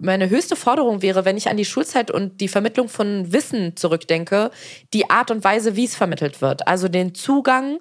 meine höchste Forderung wäre, wenn ich an die Schulzeit und die Vermittlung von Wissen zurückdenke, die Art und Weise, wie es vermittelt wird. Also den Zugang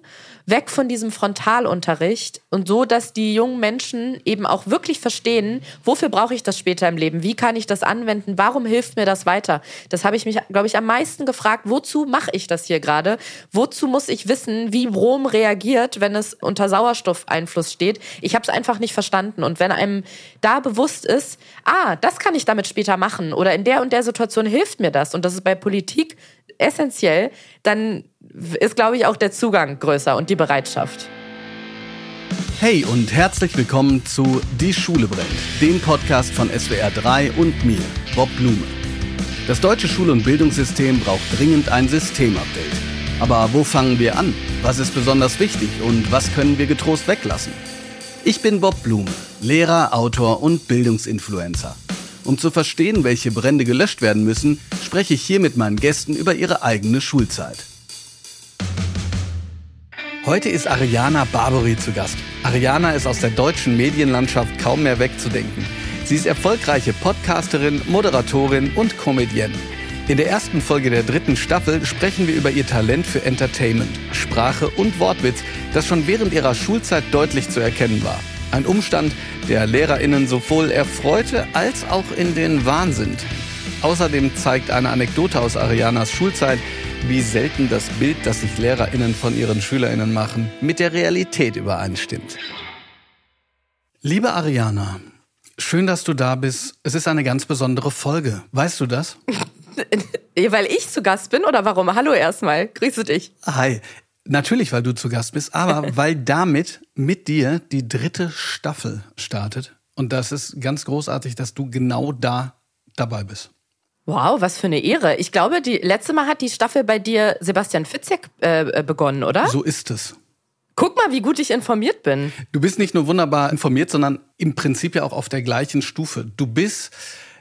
weg von diesem Frontalunterricht und so, dass die jungen Menschen eben auch wirklich verstehen, wofür brauche ich das später im Leben? Wie kann ich das anwenden? Warum hilft mir das weiter? Das habe ich mich, glaube ich, am meisten gefragt. Wozu mache ich das hier gerade? Wozu muss ich wissen, wie Brom reagiert, wenn es unter Sauerstoffeinfluss steht? Ich habe es einfach nicht verstanden. Und wenn einem da bewusst ist, ah, das kann ich damit später machen oder in der und der Situation hilft mir das und das ist bei Politik essentiell, dann ist, glaube ich, auch der Zugang größer und die Bereitschaft. Hey und herzlich willkommen zu Die Schule brennt, dem Podcast von SWR 3 und mir, Bob Blume. Das deutsche Schul- und Bildungssystem braucht dringend ein Systemupdate. Aber wo fangen wir an? Was ist besonders wichtig und was können wir getrost weglassen? Ich bin Bob Blume, Lehrer, Autor und Bildungsinfluencer. Um zu verstehen, welche Brände gelöscht werden müssen, spreche ich hier mit meinen Gästen über ihre eigene Schulzeit. Heute ist Ariana Barbary zu Gast. Ariana ist aus der deutschen Medienlandschaft kaum mehr wegzudenken. Sie ist erfolgreiche Podcasterin, Moderatorin und Comedienne. In der ersten Folge der dritten Staffel sprechen wir über ihr Talent für Entertainment, Sprache und Wortwitz, das schon während ihrer Schulzeit deutlich zu erkennen war. Ein Umstand, der LehrerInnen sowohl erfreute als auch in den Wahnsinn. Außerdem zeigt eine Anekdote aus Arianas Schulzeit, wie selten das Bild, das sich LehrerInnen von ihren SchülerInnen machen, mit der Realität übereinstimmt. Liebe Ariana, schön, dass du da bist. Es ist eine ganz besondere Folge. Weißt du das? Weil ich zu Gast bin oder warum? Hallo erstmal. Grüße dich. Hi. Natürlich, weil du zu Gast bist, aber weil damit mit dir die dritte Staffel startet. Und das ist ganz großartig, dass du genau da dabei bist. Wow, was für eine Ehre. Ich glaube, die letzte Mal hat die Staffel bei dir Sebastian Fitzek äh, begonnen, oder? So ist es. Guck mal, wie gut ich informiert bin. Du bist nicht nur wunderbar informiert, sondern im Prinzip ja auch auf der gleichen Stufe. Du bist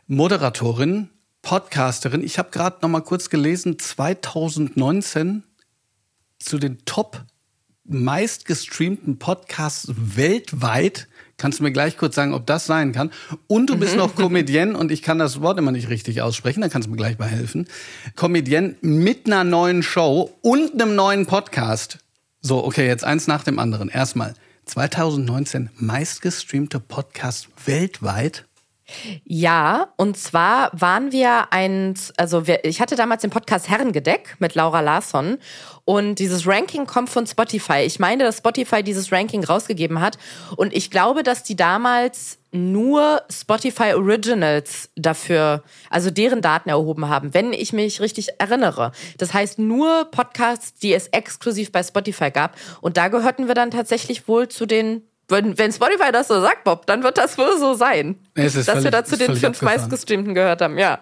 Moderatorin, Podcasterin. Ich habe gerade noch mal kurz gelesen, 2019 zu den Top meistgestreamten Podcasts weltweit. Kannst du mir gleich kurz sagen, ob das sein kann? Und du bist mhm. noch Comedienne und ich kann das Wort immer nicht richtig aussprechen, da kannst du mir gleich mal helfen. Comedienne mit einer neuen Show und einem neuen Podcast. So, okay, jetzt eins nach dem anderen. Erstmal 2019 meistgestreamte Podcast weltweit. Ja, und zwar waren wir ein, also wir, ich hatte damals den Podcast Herrengedeck mit Laura Larsson und dieses Ranking kommt von Spotify. Ich meine, dass Spotify dieses Ranking rausgegeben hat und ich glaube, dass die damals nur Spotify Originals dafür, also deren Daten erhoben haben, wenn ich mich richtig erinnere. Das heißt nur Podcasts, die es exklusiv bei Spotify gab und da gehörten wir dann tatsächlich wohl zu den wenn, wenn Spotify das so sagt, Bob, dann wird das wohl so sein. dass völlig, wir da zu den fünf meistgestreamten gehört haben, ja.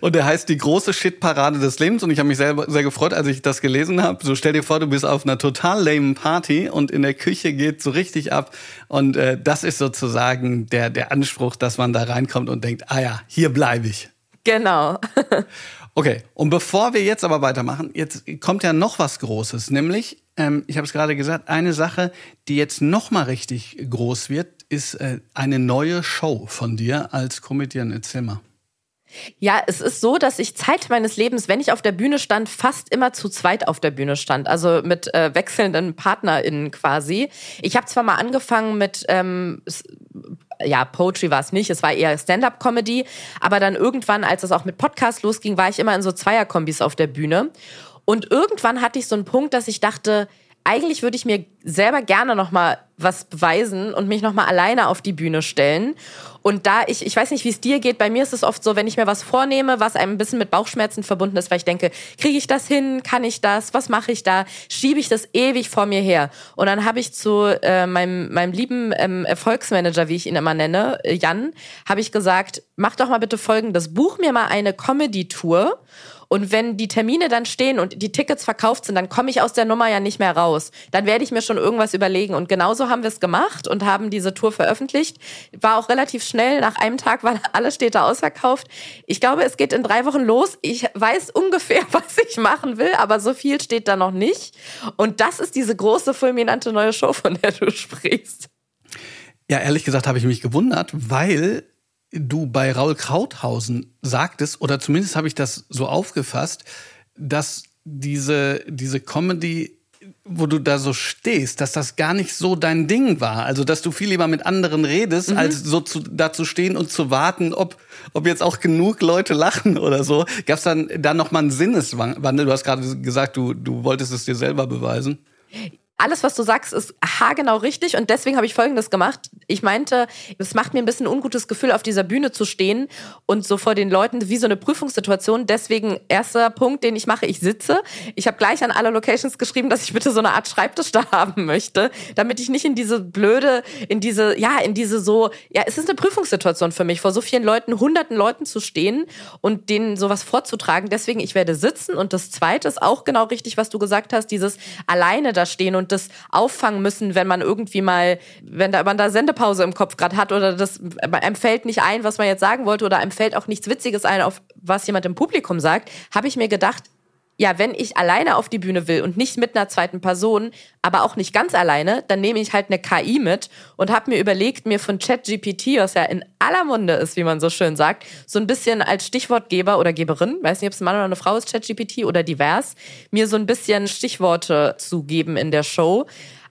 Und er heißt die große Shitparade des Lebens und ich habe mich sehr, sehr gefreut, als ich das gelesen habe. So stell dir vor, du bist auf einer total lame Party und in der Küche geht so richtig ab und äh, das ist sozusagen der, der Anspruch, dass man da reinkommt und denkt, ah ja, hier bleibe ich. Genau. okay, und bevor wir jetzt aber weitermachen, jetzt kommt ja noch was Großes, nämlich ähm, ich habe es gerade gesagt, eine Sache, die jetzt noch mal richtig groß wird, ist äh, eine neue Show von dir als Comedian. Erzähl mal. Ja, es ist so, dass ich Zeit meines Lebens, wenn ich auf der Bühne stand, fast immer zu zweit auf der Bühne stand. Also mit äh, wechselnden PartnerInnen quasi. Ich habe zwar mal angefangen mit, ähm, ja, Poetry war es nicht, es war eher Stand-up-Comedy. Aber dann irgendwann, als es auch mit Podcast losging, war ich immer in so Zweierkombis auf der Bühne. Und irgendwann hatte ich so einen Punkt, dass ich dachte, eigentlich würde ich mir selber gerne noch mal was beweisen und mich noch mal alleine auf die Bühne stellen. Und da ich, ich weiß nicht, wie es dir geht, bei mir ist es oft so, wenn ich mir was vornehme, was einem ein bisschen mit Bauchschmerzen verbunden ist, weil ich denke, kriege ich das hin, kann ich das, was mache ich da, schiebe ich das ewig vor mir her. Und dann habe ich zu äh, meinem, meinem lieben ähm, Erfolgsmanager, wie ich ihn immer nenne, äh, Jan, habe ich gesagt, mach doch mal bitte folgendes, buch mir mal eine Comedy-Tour und wenn die Termine dann stehen und die Tickets verkauft sind, dann komme ich aus der Nummer ja nicht mehr raus. Dann werde ich mir schon irgendwas überlegen. Und genauso haben wir es gemacht und haben diese Tour veröffentlicht. War auch relativ schnell. Nach einem Tag waren alle Städte ausverkauft. Ich glaube, es geht in drei Wochen los. Ich weiß ungefähr, was ich machen will, aber so viel steht da noch nicht. Und das ist diese große, fulminante neue Show, von der du sprichst. Ja, ehrlich gesagt habe ich mich gewundert, weil du bei Raul Krauthausen sagtest, oder zumindest habe ich das so aufgefasst, dass diese, diese Comedy wo du da so stehst, dass das gar nicht so dein Ding war. Also, dass du viel lieber mit anderen redest, mhm. als so zu, da zu stehen und zu warten, ob, ob jetzt auch genug Leute lachen oder so. Gab es dann da noch mal einen Sinneswandel? Du hast gerade gesagt, du, du wolltest es dir selber beweisen alles, was du sagst, ist haargenau richtig und deswegen habe ich Folgendes gemacht. Ich meinte, es macht mir ein bisschen ein ungutes Gefühl, auf dieser Bühne zu stehen und so vor den Leuten wie so eine Prüfungssituation. Deswegen erster Punkt, den ich mache, ich sitze. Ich habe gleich an alle Locations geschrieben, dass ich bitte so eine Art Schreibtisch da haben möchte, damit ich nicht in diese blöde, in diese, ja, in diese so, ja, es ist eine Prüfungssituation für mich, vor so vielen Leuten, hunderten Leuten zu stehen und denen sowas vorzutragen. Deswegen, ich werde sitzen und das zweite ist auch genau richtig, was du gesagt hast, dieses alleine da stehen und und das auffangen müssen, wenn man irgendwie mal, wenn da, man da Sendepause im Kopf gerade hat oder das einem fällt nicht ein, was man jetzt sagen wollte oder einem fällt auch nichts Witziges ein, auf was jemand im Publikum sagt, habe ich mir gedacht, ja, wenn ich alleine auf die Bühne will und nicht mit einer zweiten Person, aber auch nicht ganz alleine, dann nehme ich halt eine KI mit und habe mir überlegt, mir von ChatGPT, was ja in aller Munde ist, wie man so schön sagt, so ein bisschen als Stichwortgeber oder Geberin, weiß nicht, ob es ein Mann oder eine Frau ist, ChatGPT oder divers, mir so ein bisschen Stichworte zu geben in der Show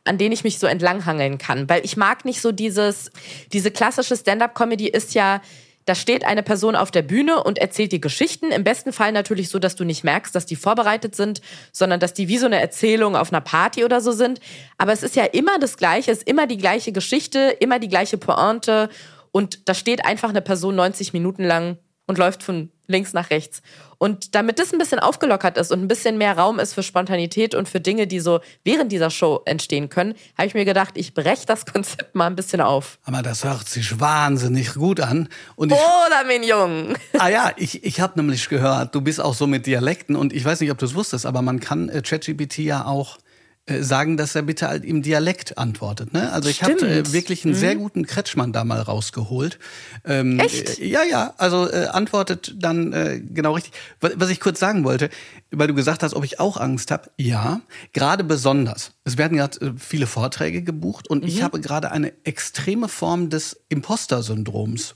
an denen ich mich so entlanghangeln kann. Weil ich mag nicht so dieses, diese klassische Stand-up-Comedy ist ja, da steht eine Person auf der Bühne und erzählt die Geschichten. Im besten Fall natürlich so, dass du nicht merkst, dass die vorbereitet sind, sondern dass die wie so eine Erzählung auf einer Party oder so sind. Aber es ist ja immer das Gleiche, es ist immer die gleiche Geschichte, immer die gleiche Pointe. Und da steht einfach eine Person 90 Minuten lang und läuft von links nach rechts. Und damit das ein bisschen aufgelockert ist und ein bisschen mehr Raum ist für Spontanität und für Dinge, die so während dieser Show entstehen können, habe ich mir gedacht, ich breche das Konzept mal ein bisschen auf. Aber das hört sich wahnsinnig gut an. Und ich, Oder, mein Jung. Ah ja, ich, ich habe nämlich gehört, du bist auch so mit Dialekten und ich weiß nicht, ob du es wusstest, aber man kann äh, ChatGPT ja auch sagen, dass er bitte halt im Dialekt antwortet. Ne? Also ich habe äh, wirklich einen mhm. sehr guten Kretschmann da mal rausgeholt. Ähm, Echt? Äh, ja, ja, also äh, antwortet dann äh, genau richtig. Was, was ich kurz sagen wollte, weil du gesagt hast, ob ich auch Angst habe. Ja, gerade besonders. Es werden gerade äh, viele Vorträge gebucht und mhm. ich habe gerade eine extreme Form des Imposter-Syndroms.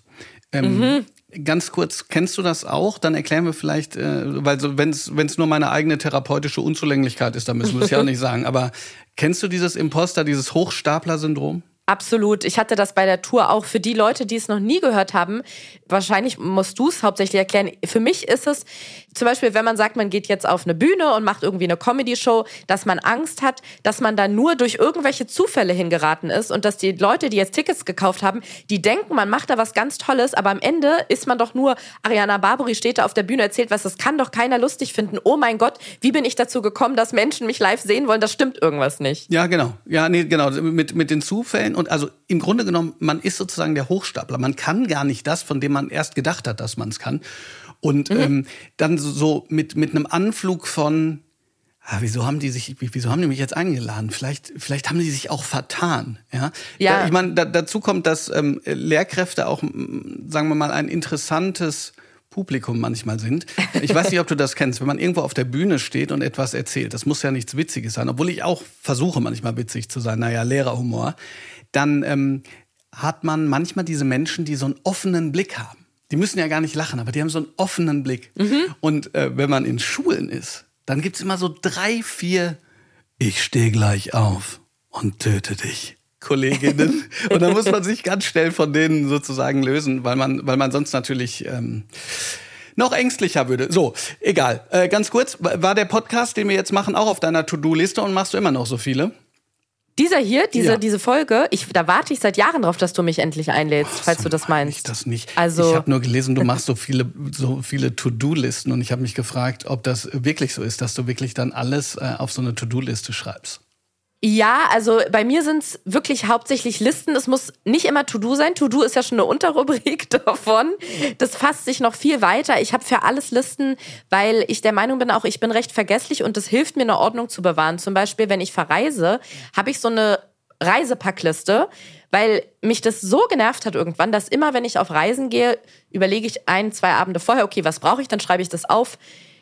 Ähm, mhm. Ganz kurz, kennst du das auch? Dann erklären wir vielleicht, äh, weil so, wenn es nur meine eigene therapeutische Unzulänglichkeit ist, dann müssen wir es ja auch nicht sagen. Aber kennst du dieses Imposter, dieses Hochstapler-Syndrom? Absolut. Ich hatte das bei der Tour auch für die Leute, die es noch nie gehört haben. Wahrscheinlich musst du es hauptsächlich erklären. Für mich ist es zum Beispiel, wenn man sagt, man geht jetzt auf eine Bühne und macht irgendwie eine Comedy-Show, dass man Angst hat, dass man da nur durch irgendwelche Zufälle hingeraten ist und dass die Leute, die jetzt Tickets gekauft haben, die denken, man macht da was ganz Tolles, aber am Ende ist man doch nur, Ariana Barbary steht da auf der Bühne, erzählt was, das kann doch keiner lustig finden. Oh mein Gott, wie bin ich dazu gekommen, dass Menschen mich live sehen wollen? Das stimmt irgendwas nicht. Ja, genau. Ja, nee, genau. Mit, mit den Zufällen und also im Grunde genommen, man ist sozusagen der Hochstapler. Man kann gar nicht das, von dem man erst gedacht hat, dass man es kann. Und mhm. ähm, dann so mit, mit einem Anflug von, ah, wieso haben die sich, wieso haben die mich jetzt eingeladen? Vielleicht, vielleicht haben die sich auch vertan. Ja, ja. ich meine, da, dazu kommt, dass ähm, Lehrkräfte auch, sagen wir mal, ein interessantes Publikum manchmal sind. Ich weiß nicht, ob du das kennst, wenn man irgendwo auf der Bühne steht und etwas erzählt. Das muss ja nichts Witziges sein, obwohl ich auch versuche manchmal witzig zu sein. Naja, Lehrerhumor dann ähm, hat man manchmal diese Menschen, die so einen offenen Blick haben. Die müssen ja gar nicht lachen, aber die haben so einen offenen Blick. Mhm. Und äh, wenn man in Schulen ist, dann gibt es immer so drei, vier, ich stehe gleich auf und töte dich. Kolleginnen. Und dann muss man sich ganz schnell von denen sozusagen lösen, weil man, weil man sonst natürlich ähm, noch ängstlicher würde. So, egal. Äh, ganz kurz, war der Podcast, den wir jetzt machen, auch auf deiner To-Do-Liste und machst du immer noch so viele? Dieser hier, diese, ja. diese Folge, ich, da warte ich seit Jahren drauf, dass du mich endlich einlädst, oh, falls so du das meinst. Ich das nicht. Also, ich habe nur gelesen, du machst so viele, so viele To-Do-Listen und ich habe mich gefragt, ob das wirklich so ist, dass du wirklich dann alles äh, auf so eine To-Do-Liste schreibst. Ja, also bei mir sind es wirklich hauptsächlich Listen. Es muss nicht immer To-Do sein. To-Do ist ja schon eine Unterrubrik davon. Das fasst sich noch viel weiter. Ich habe für alles Listen, weil ich der Meinung bin, auch ich bin recht vergesslich und das hilft mir, eine Ordnung zu bewahren. Zum Beispiel, wenn ich verreise, habe ich so eine Reisepackliste, weil mich das so genervt hat irgendwann, dass immer, wenn ich auf Reisen gehe, überlege ich ein, zwei Abende vorher, okay, was brauche ich, dann schreibe ich das auf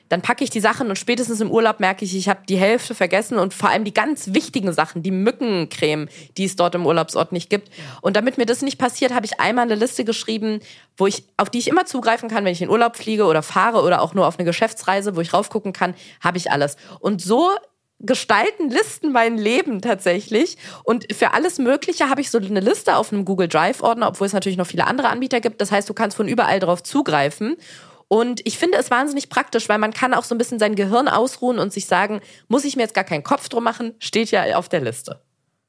dann packe ich die Sachen und spätestens im Urlaub merke ich, ich habe die Hälfte vergessen und vor allem die ganz wichtigen Sachen, die Mückencreme, die es dort im Urlaubsort nicht gibt. Und damit mir das nicht passiert, habe ich einmal eine Liste geschrieben, wo ich, auf die ich immer zugreifen kann, wenn ich in Urlaub fliege oder fahre oder auch nur auf eine Geschäftsreise, wo ich raufgucken kann, habe ich alles. Und so gestalten Listen mein Leben tatsächlich. Und für alles Mögliche habe ich so eine Liste auf einem Google Drive-Ordner, obwohl es natürlich noch viele andere Anbieter gibt. Das heißt, du kannst von überall drauf zugreifen. Und ich finde es wahnsinnig praktisch, weil man kann auch so ein bisschen sein Gehirn ausruhen und sich sagen, muss ich mir jetzt gar keinen Kopf drum machen, steht ja auf der Liste.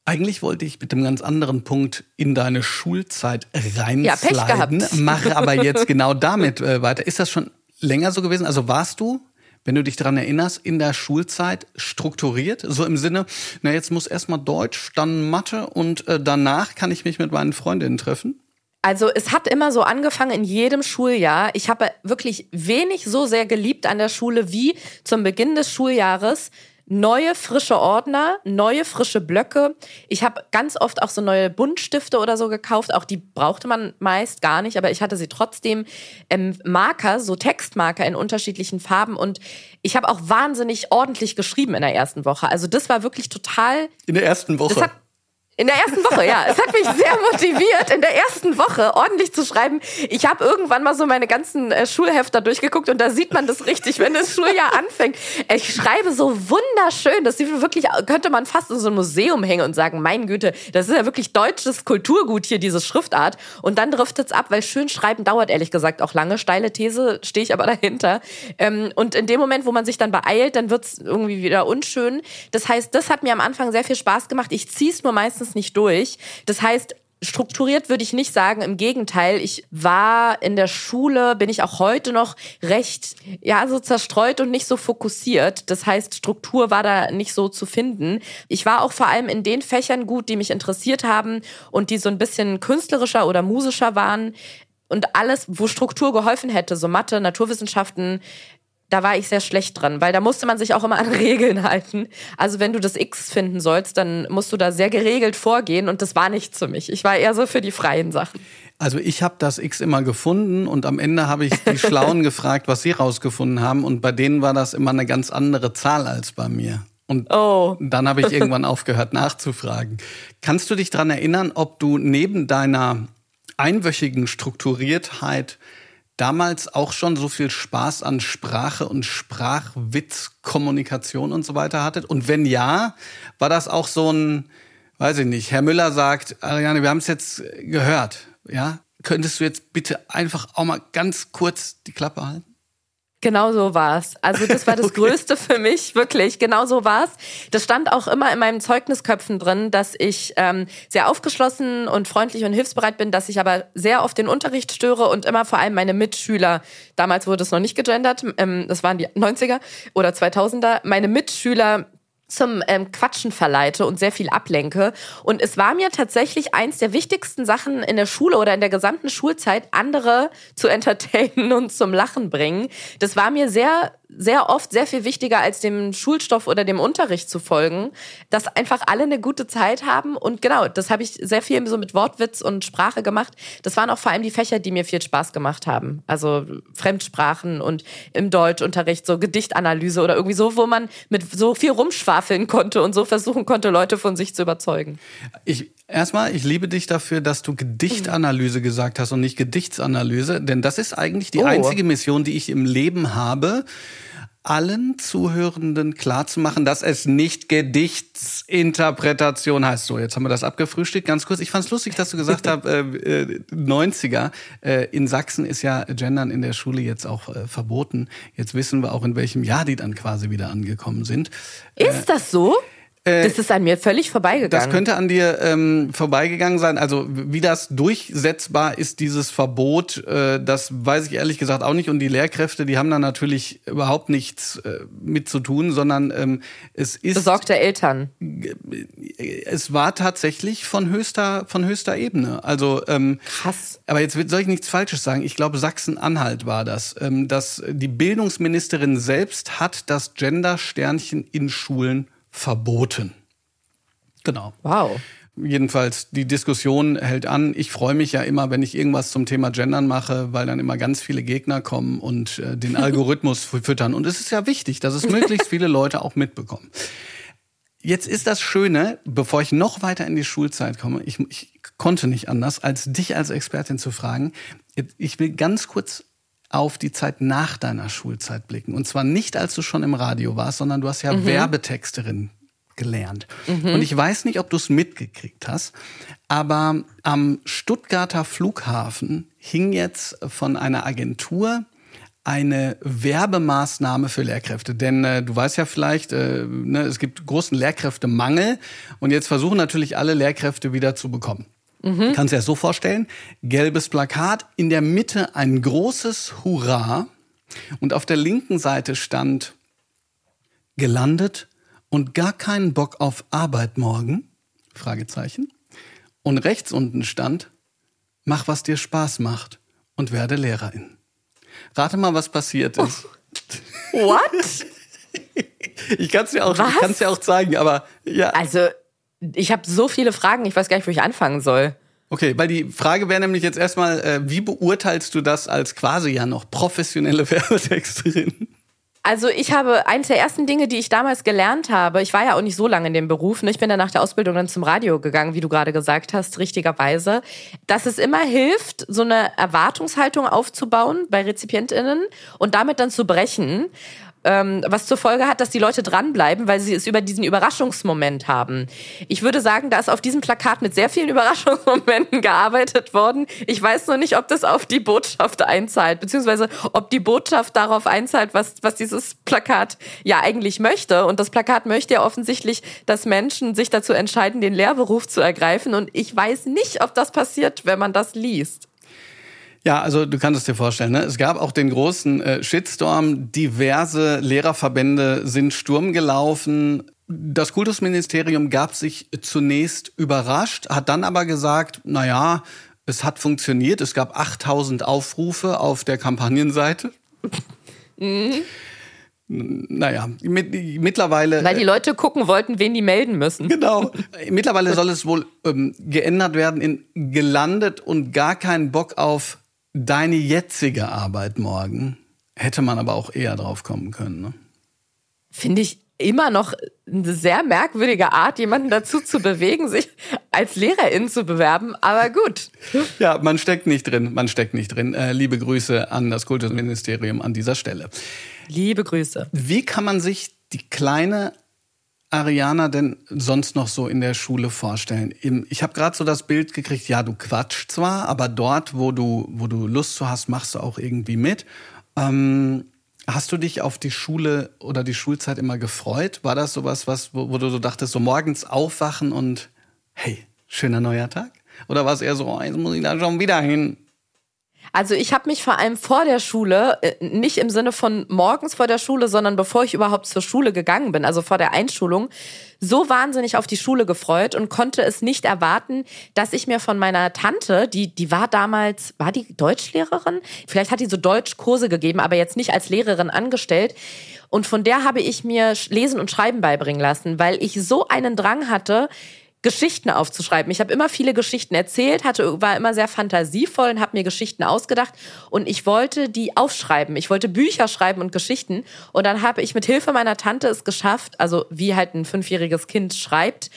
Eigentlich wollte ich mit einem ganz anderen Punkt in deine Schulzeit reinsliden, ja, Pech gehabt. mache aber jetzt genau damit äh, weiter. Ist das schon länger so gewesen? Also warst du wenn du dich daran erinnerst, in der Schulzeit strukturiert, so im Sinne, na jetzt muss erstmal Deutsch, dann Mathe und äh, danach kann ich mich mit meinen Freundinnen treffen? Also es hat immer so angefangen in jedem Schuljahr. Ich habe wirklich wenig so sehr geliebt an der Schule wie zum Beginn des Schuljahres neue frische Ordner, neue frische Blöcke. Ich habe ganz oft auch so neue Buntstifte oder so gekauft. Auch die brauchte man meist gar nicht, aber ich hatte sie trotzdem. Ähm, Marker, so Textmarker in unterschiedlichen Farben und ich habe auch wahnsinnig ordentlich geschrieben in der ersten Woche. Also das war wirklich total. In der ersten Woche. In der ersten Woche, ja. Es hat mich sehr motiviert, in der ersten Woche ordentlich zu schreiben. Ich habe irgendwann mal so meine ganzen äh, Schulhefter durchgeguckt und da sieht man das richtig, wenn das Schuljahr anfängt. Ich schreibe so wunderschön, das sieht wirklich, könnte man fast in so ein Museum hängen und sagen, mein Güte, das ist ja wirklich deutsches Kulturgut hier, diese Schriftart. Und dann driftet es ab, weil schön schreiben dauert ehrlich gesagt auch lange. Steile These, stehe ich aber dahinter. Ähm, und in dem Moment, wo man sich dann beeilt, dann wird es irgendwie wieder unschön. Das heißt, das hat mir am Anfang sehr viel Spaß gemacht. Ich ziehe es nur meistens meistens nicht durch. Das heißt, strukturiert würde ich nicht sagen, im Gegenteil, ich war in der Schule, bin ich auch heute noch recht, ja, so zerstreut und nicht so fokussiert. Das heißt, Struktur war da nicht so zu finden. Ich war auch vor allem in den Fächern gut, die mich interessiert haben und die so ein bisschen künstlerischer oder musischer waren. Und alles, wo Struktur geholfen hätte, so Mathe, Naturwissenschaften, da war ich sehr schlecht dran, weil da musste man sich auch immer an Regeln halten. Also wenn du das X finden sollst, dann musst du da sehr geregelt vorgehen und das war nichts für mich. Ich war eher so für die freien Sachen. Also ich habe das X immer gefunden und am Ende habe ich die Schlauen gefragt, was sie rausgefunden haben und bei denen war das immer eine ganz andere Zahl als bei mir. Und oh. dann habe ich irgendwann aufgehört nachzufragen. Kannst du dich daran erinnern, ob du neben deiner einwöchigen Strukturiertheit damals auch schon so viel Spaß an Sprache und Sprachwitz, Kommunikation und so weiter hattet? Und wenn ja, war das auch so ein, weiß ich nicht, Herr Müller sagt, Ariane, wir haben es jetzt gehört, ja? Könntest du jetzt bitte einfach auch mal ganz kurz die Klappe halten? Genau so war's. Also das war das okay. Größte für mich, wirklich. Genau so war's. Das stand auch immer in meinen Zeugnisköpfen drin, dass ich ähm, sehr aufgeschlossen und freundlich und hilfsbereit bin, dass ich aber sehr oft den Unterricht störe und immer vor allem meine Mitschüler, damals wurde es noch nicht gegendert, ähm, das waren die 90er oder 2000er, meine Mitschüler zum ähm, Quatschen verleite und sehr viel ablenke. Und es war mir tatsächlich eins der wichtigsten Sachen in der Schule oder in der gesamten Schulzeit, andere zu entertainen und zum Lachen bringen. Das war mir sehr sehr oft sehr viel wichtiger als dem Schulstoff oder dem Unterricht zu folgen, dass einfach alle eine gute Zeit haben und genau, das habe ich sehr viel so mit Wortwitz und Sprache gemacht. Das waren auch vor allem die Fächer, die mir viel Spaß gemacht haben. Also Fremdsprachen und im Deutschunterricht so Gedichtanalyse oder irgendwie so, wo man mit so viel rumschwafeln konnte und so versuchen konnte, Leute von sich zu überzeugen. Ich erstmal, ich liebe dich dafür, dass du Gedichtanalyse gesagt hast und nicht Gedichtsanalyse, denn das ist eigentlich die oh. einzige Mission, die ich im Leben habe allen Zuhörenden klarzumachen, dass es nicht Gedichtsinterpretation heißt. So, jetzt haben wir das abgefrühstückt. Ganz kurz, ich fand es lustig, dass du gesagt hast, äh, äh, 90er. Äh, in Sachsen ist ja Gendern in der Schule jetzt auch äh, verboten. Jetzt wissen wir auch, in welchem Jahr die dann quasi wieder angekommen sind. Ist das so? Äh, das ist an mir völlig vorbeigegangen. Das könnte an dir ähm, vorbeigegangen sein. Also wie das durchsetzbar ist, dieses Verbot, äh, das weiß ich ehrlich gesagt auch nicht. Und die Lehrkräfte, die haben da natürlich überhaupt nichts äh, mit zu tun, sondern ähm, es ist besorgte Eltern. Es war tatsächlich von höchster von höchster Ebene. Also ähm, krass. Aber jetzt soll ich nichts Falsches sagen. Ich glaube, Sachsen-Anhalt war das, ähm, dass die Bildungsministerin selbst hat das Gender-Sternchen in Schulen verboten. Genau. Wow. jedenfalls die Diskussion hält an. Ich freue mich ja immer, wenn ich irgendwas zum Thema Gendern mache, weil dann immer ganz viele Gegner kommen und äh, den Algorithmus füttern. Und es ist ja wichtig, dass es möglichst viele Leute auch mitbekommen. Jetzt ist das Schöne, bevor ich noch weiter in die Schulzeit komme, ich, ich konnte nicht anders, als dich als Expertin zu fragen. Ich will ganz kurz auf die Zeit nach deiner Schulzeit blicken. Und zwar nicht, als du schon im Radio warst, sondern du hast ja mhm. Werbetexterin gelernt. Mhm. Und ich weiß nicht, ob du es mitgekriegt hast, aber am Stuttgarter Flughafen hing jetzt von einer Agentur eine Werbemaßnahme für Lehrkräfte. Denn äh, du weißt ja vielleicht, äh, ne, es gibt großen Lehrkräftemangel und jetzt versuchen natürlich alle Lehrkräfte wieder zu bekommen. Mhm. Kannst du dir das so vorstellen? Gelbes Plakat, in der Mitte ein großes Hurra und auf der linken Seite stand gelandet und gar keinen Bock auf Arbeit morgen? Fragezeichen. Und rechts unten stand, mach was dir Spaß macht und werde Lehrerin. Rate mal, was passiert ist. Oh. What? ich kann es dir auch, ja auch zeigen, aber ja. Also, ich habe so viele Fragen, ich weiß gar nicht, wo ich anfangen soll. Okay, weil die Frage wäre nämlich jetzt erstmal, äh, wie beurteilst du das als quasi ja noch professionelle Werbetexterin? Also ich habe eins der ersten Dinge, die ich damals gelernt habe, ich war ja auch nicht so lange in dem Beruf, ne? ich bin dann nach der Ausbildung dann zum Radio gegangen, wie du gerade gesagt hast, richtigerweise, dass es immer hilft, so eine Erwartungshaltung aufzubauen bei RezipientInnen und damit dann zu brechen ähm, was zur Folge hat, dass die Leute dranbleiben, weil sie es über diesen Überraschungsmoment haben. Ich würde sagen, da ist auf diesem Plakat mit sehr vielen Überraschungsmomenten gearbeitet worden. Ich weiß nur nicht, ob das auf die Botschaft einzahlt, beziehungsweise ob die Botschaft darauf einzahlt, was, was dieses Plakat ja eigentlich möchte. Und das Plakat möchte ja offensichtlich, dass Menschen sich dazu entscheiden, den Lehrberuf zu ergreifen. Und ich weiß nicht, ob das passiert, wenn man das liest. Ja, also du kannst es dir vorstellen, ne? es gab auch den großen äh, Shitstorm. Diverse Lehrerverbände sind Sturm gelaufen. Das Kultusministerium gab sich zunächst überrascht, hat dann aber gesagt, na ja, es hat funktioniert. Es gab 8000 Aufrufe auf der Kampagnenseite. Mhm. Naja, mit, mittlerweile. Weil die Leute gucken wollten, wen die melden müssen. Genau. Mittlerweile soll es wohl ähm, geändert werden in gelandet und gar keinen Bock auf deine jetzige Arbeit morgen hätte man aber auch eher drauf kommen können. Ne? Finde ich immer noch eine sehr merkwürdige Art, jemanden dazu zu bewegen, sich als Lehrerin zu bewerben. Aber gut. Ja, man steckt nicht drin. Man steckt nicht drin. Äh, liebe Grüße an das Kultusministerium an dieser Stelle. Liebe Grüße. Wie kann man sich die kleine Ariana denn sonst noch so in der Schule vorstellen? Ich habe gerade so das Bild gekriegt, ja, du quatsch zwar, aber dort, wo du, wo du Lust zu hast, machst du auch irgendwie mit. Ähm, hast du dich auf die Schule oder die Schulzeit immer gefreut? War das sowas, was, wo, wo du so dachtest, so morgens aufwachen und hey, schöner neuer Tag? Oder war es eher so, oh, jetzt muss ich da schon wieder hin? Also ich habe mich vor allem vor der Schule, äh, nicht im Sinne von morgens vor der Schule, sondern bevor ich überhaupt zur Schule gegangen bin, also vor der Einschulung, so wahnsinnig auf die Schule gefreut und konnte es nicht erwarten, dass ich mir von meiner Tante, die, die war damals, war die Deutschlehrerin? Vielleicht hat die so Deutschkurse gegeben, aber jetzt nicht als Lehrerin angestellt. Und von der habe ich mir Lesen und Schreiben beibringen lassen, weil ich so einen Drang hatte, Geschichten aufzuschreiben. Ich habe immer viele Geschichten erzählt, hatte, war immer sehr fantasievoll und habe mir Geschichten ausgedacht und ich wollte die aufschreiben. Ich wollte Bücher schreiben und Geschichten und dann habe ich mit Hilfe meiner Tante es geschafft, also wie halt ein fünfjähriges Kind schreibt,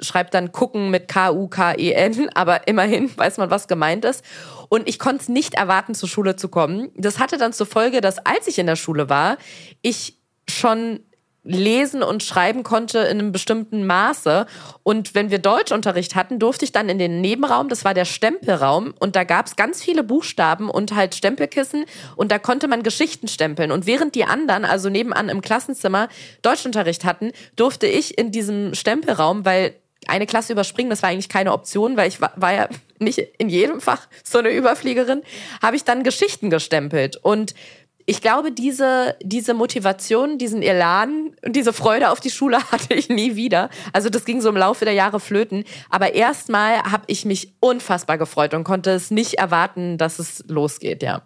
schreibt dann gucken mit K-U-K-E-N, aber immerhin weiß man, was gemeint ist. Und ich konnte es nicht erwarten, zur Schule zu kommen. Das hatte dann zur Folge, dass als ich in der Schule war, ich schon lesen und schreiben konnte in einem bestimmten Maße. Und wenn wir Deutschunterricht hatten, durfte ich dann in den Nebenraum, das war der Stempelraum, und da gab es ganz viele Buchstaben und halt Stempelkissen und da konnte man Geschichten stempeln. Und während die anderen, also nebenan im Klassenzimmer, Deutschunterricht hatten, durfte ich in diesem Stempelraum, weil eine Klasse überspringen, das war eigentlich keine Option, weil ich war, ja nicht in jedem Fach so eine Überfliegerin, habe ich dann Geschichten gestempelt. Und ich glaube, diese, diese Motivation, diesen Elan und diese Freude auf die Schule hatte ich nie wieder. Also das ging so im Laufe der Jahre flöten. Aber erstmal habe ich mich unfassbar gefreut und konnte es nicht erwarten, dass es losgeht, ja.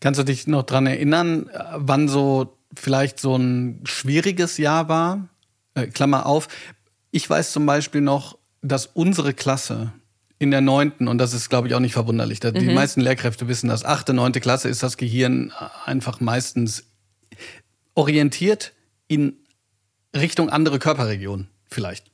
Kannst du dich noch dran erinnern, wann so vielleicht so ein schwieriges Jahr war? Äh, Klammer auf. Ich weiß zum Beispiel noch, dass unsere Klasse in der neunten, und das ist, glaube ich, auch nicht verwunderlich, die mhm. meisten Lehrkräfte wissen das, achte, neunte Klasse ist das Gehirn einfach meistens orientiert in Richtung andere Körperregionen, vielleicht.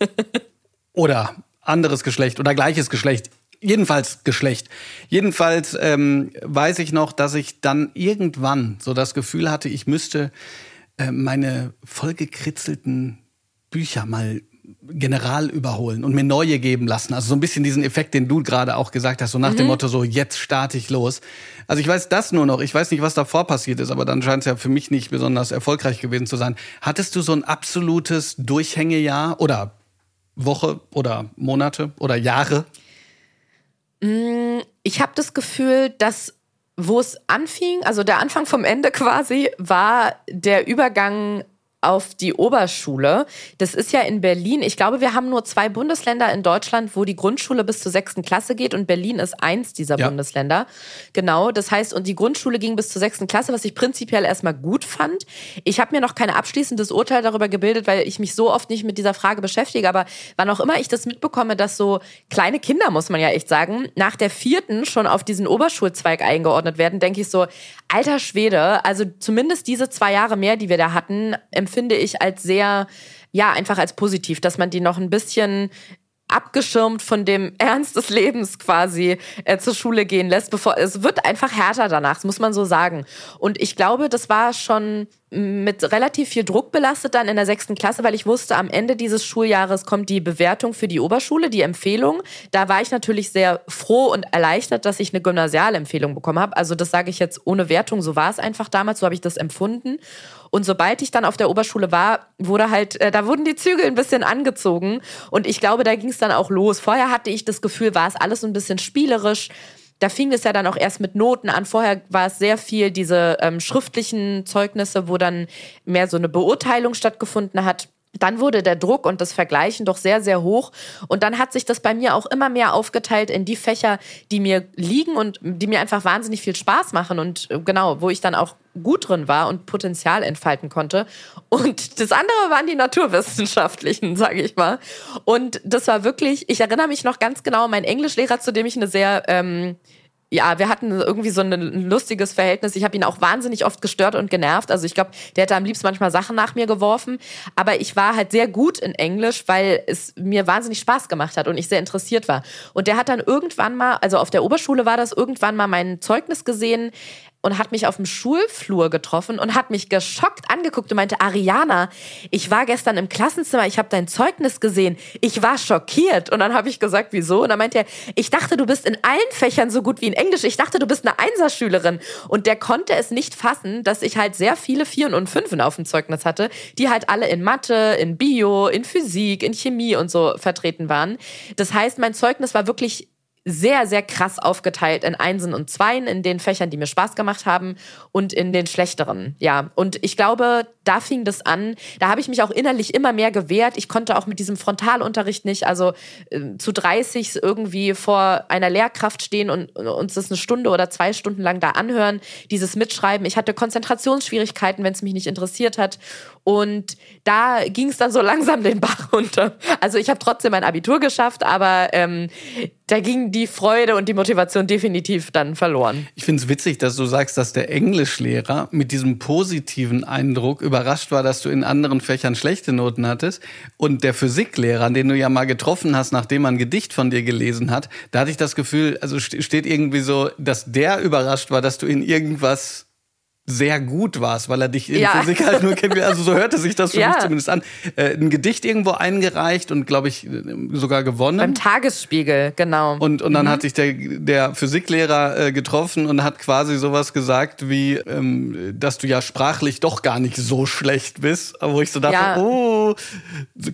oder anderes Geschlecht oder gleiches Geschlecht. Jedenfalls Geschlecht. Jedenfalls ähm, weiß ich noch, dass ich dann irgendwann so das Gefühl hatte, ich müsste äh, meine vollgekritzelten Bücher mal general überholen und mir neue geben lassen. Also so ein bisschen diesen Effekt, den du gerade auch gesagt hast, so nach mhm. dem Motto, so jetzt starte ich los. Also ich weiß das nur noch, ich weiß nicht, was davor passiert ist, aber dann scheint es ja für mich nicht besonders erfolgreich gewesen zu sein. Hattest du so ein absolutes Durchhängejahr oder Woche oder Monate oder Jahre? Mm, ich habe das Gefühl, dass wo es anfing, also der Anfang vom Ende quasi, war der Übergang auf die Oberschule. Das ist ja in Berlin. Ich glaube, wir haben nur zwei Bundesländer in Deutschland, wo die Grundschule bis zur sechsten Klasse geht und Berlin ist eins dieser ja. Bundesländer. Genau. Das heißt, und die Grundschule ging bis zur sechsten Klasse, was ich prinzipiell erstmal gut fand. Ich habe mir noch kein abschließendes Urteil darüber gebildet, weil ich mich so oft nicht mit dieser Frage beschäftige. Aber wann auch immer ich das mitbekomme, dass so kleine Kinder, muss man ja echt sagen, nach der vierten schon auf diesen Oberschulzweig eingeordnet werden, denke ich so, alter Schwede, also zumindest diese zwei Jahre mehr, die wir da hatten, empfinde ich als sehr, ja, einfach als positiv, dass man die noch ein bisschen abgeschirmt von dem Ernst des Lebens quasi äh, zur Schule gehen lässt, bevor es wird einfach härter danach, das muss man so sagen. Und ich glaube, das war schon mit relativ viel Druck belastet dann in der sechsten Klasse, weil ich wusste, am Ende dieses Schuljahres kommt die Bewertung für die Oberschule, die Empfehlung. Da war ich natürlich sehr froh und erleichtert, dass ich eine Gymnasialempfehlung bekommen habe. Also das sage ich jetzt ohne Wertung, so war es einfach damals, so habe ich das empfunden. Und sobald ich dann auf der Oberschule war, wurde halt, äh, da wurden die Zügel ein bisschen angezogen. Und ich glaube, da ging es dann auch los. Vorher hatte ich das Gefühl, war es alles so ein bisschen spielerisch da fing es ja dann auch erst mit Noten an. Vorher war es sehr viel diese ähm, schriftlichen Zeugnisse, wo dann mehr so eine Beurteilung stattgefunden hat. Dann wurde der Druck und das Vergleichen doch sehr, sehr hoch. Und dann hat sich das bei mir auch immer mehr aufgeteilt in die Fächer, die mir liegen und die mir einfach wahnsinnig viel Spaß machen und äh, genau, wo ich dann auch gut drin war und Potenzial entfalten konnte. Und das andere waren die naturwissenschaftlichen, sage ich mal. Und das war wirklich, ich erinnere mich noch ganz genau, mein Englischlehrer, zu dem ich eine sehr ähm, ja, wir hatten irgendwie so ein lustiges Verhältnis. Ich habe ihn auch wahnsinnig oft gestört und genervt. Also ich glaube, der hätte am liebsten manchmal Sachen nach mir geworfen. Aber ich war halt sehr gut in Englisch, weil es mir wahnsinnig Spaß gemacht hat und ich sehr interessiert war. Und der hat dann irgendwann mal, also auf der Oberschule war das, irgendwann mal mein Zeugnis gesehen und hat mich auf dem Schulflur getroffen und hat mich geschockt angeguckt und meinte, Ariana, ich war gestern im Klassenzimmer, ich habe dein Zeugnis gesehen, ich war schockiert. Und dann habe ich gesagt, wieso? Und dann meinte er, ich dachte, du bist in allen Fächern so gut wie in Englisch, ich dachte, du bist eine Einserschülerin. Und der konnte es nicht fassen, dass ich halt sehr viele Vieren und Fünfen auf dem Zeugnis hatte, die halt alle in Mathe, in Bio, in Physik, in Chemie und so vertreten waren. Das heißt, mein Zeugnis war wirklich sehr, sehr krass aufgeteilt in Einsen und Zweien, in den Fächern, die mir Spaß gemacht haben und in den schlechteren. Ja, und ich glaube, da fing das an. Da habe ich mich auch innerlich immer mehr gewehrt. Ich konnte auch mit diesem Frontalunterricht nicht, also äh, zu 30 irgendwie vor einer Lehrkraft stehen und, und uns das eine Stunde oder zwei Stunden lang da anhören, dieses Mitschreiben. Ich hatte Konzentrationsschwierigkeiten, wenn es mich nicht interessiert hat. Und da ging es dann so langsam den Bach runter. Also ich habe trotzdem mein Abitur geschafft, aber ähm, da ging die Freude und die Motivation definitiv dann verloren. Ich finde es witzig, dass du sagst, dass der Englischlehrer mit diesem positiven Eindruck überrascht war, dass du in anderen Fächern schlechte Noten hattest. Und der Physiklehrer, den du ja mal getroffen hast, nachdem er ein Gedicht von dir gelesen hat, da hatte ich das Gefühl, also steht irgendwie so, dass der überrascht war, dass du in irgendwas sehr gut warst, weil er dich in ja. Physik halt nur kennt. Also so hörte sich das für ja. mich zumindest an. Äh, ein Gedicht irgendwo eingereicht und glaube ich sogar gewonnen. Beim Tagesspiegel, genau. Und, und dann mhm. hat sich der, der Physiklehrer äh, getroffen und hat quasi sowas gesagt wie, ähm, dass du ja sprachlich doch gar nicht so schlecht bist. Wo ich so dachte, ja. oh,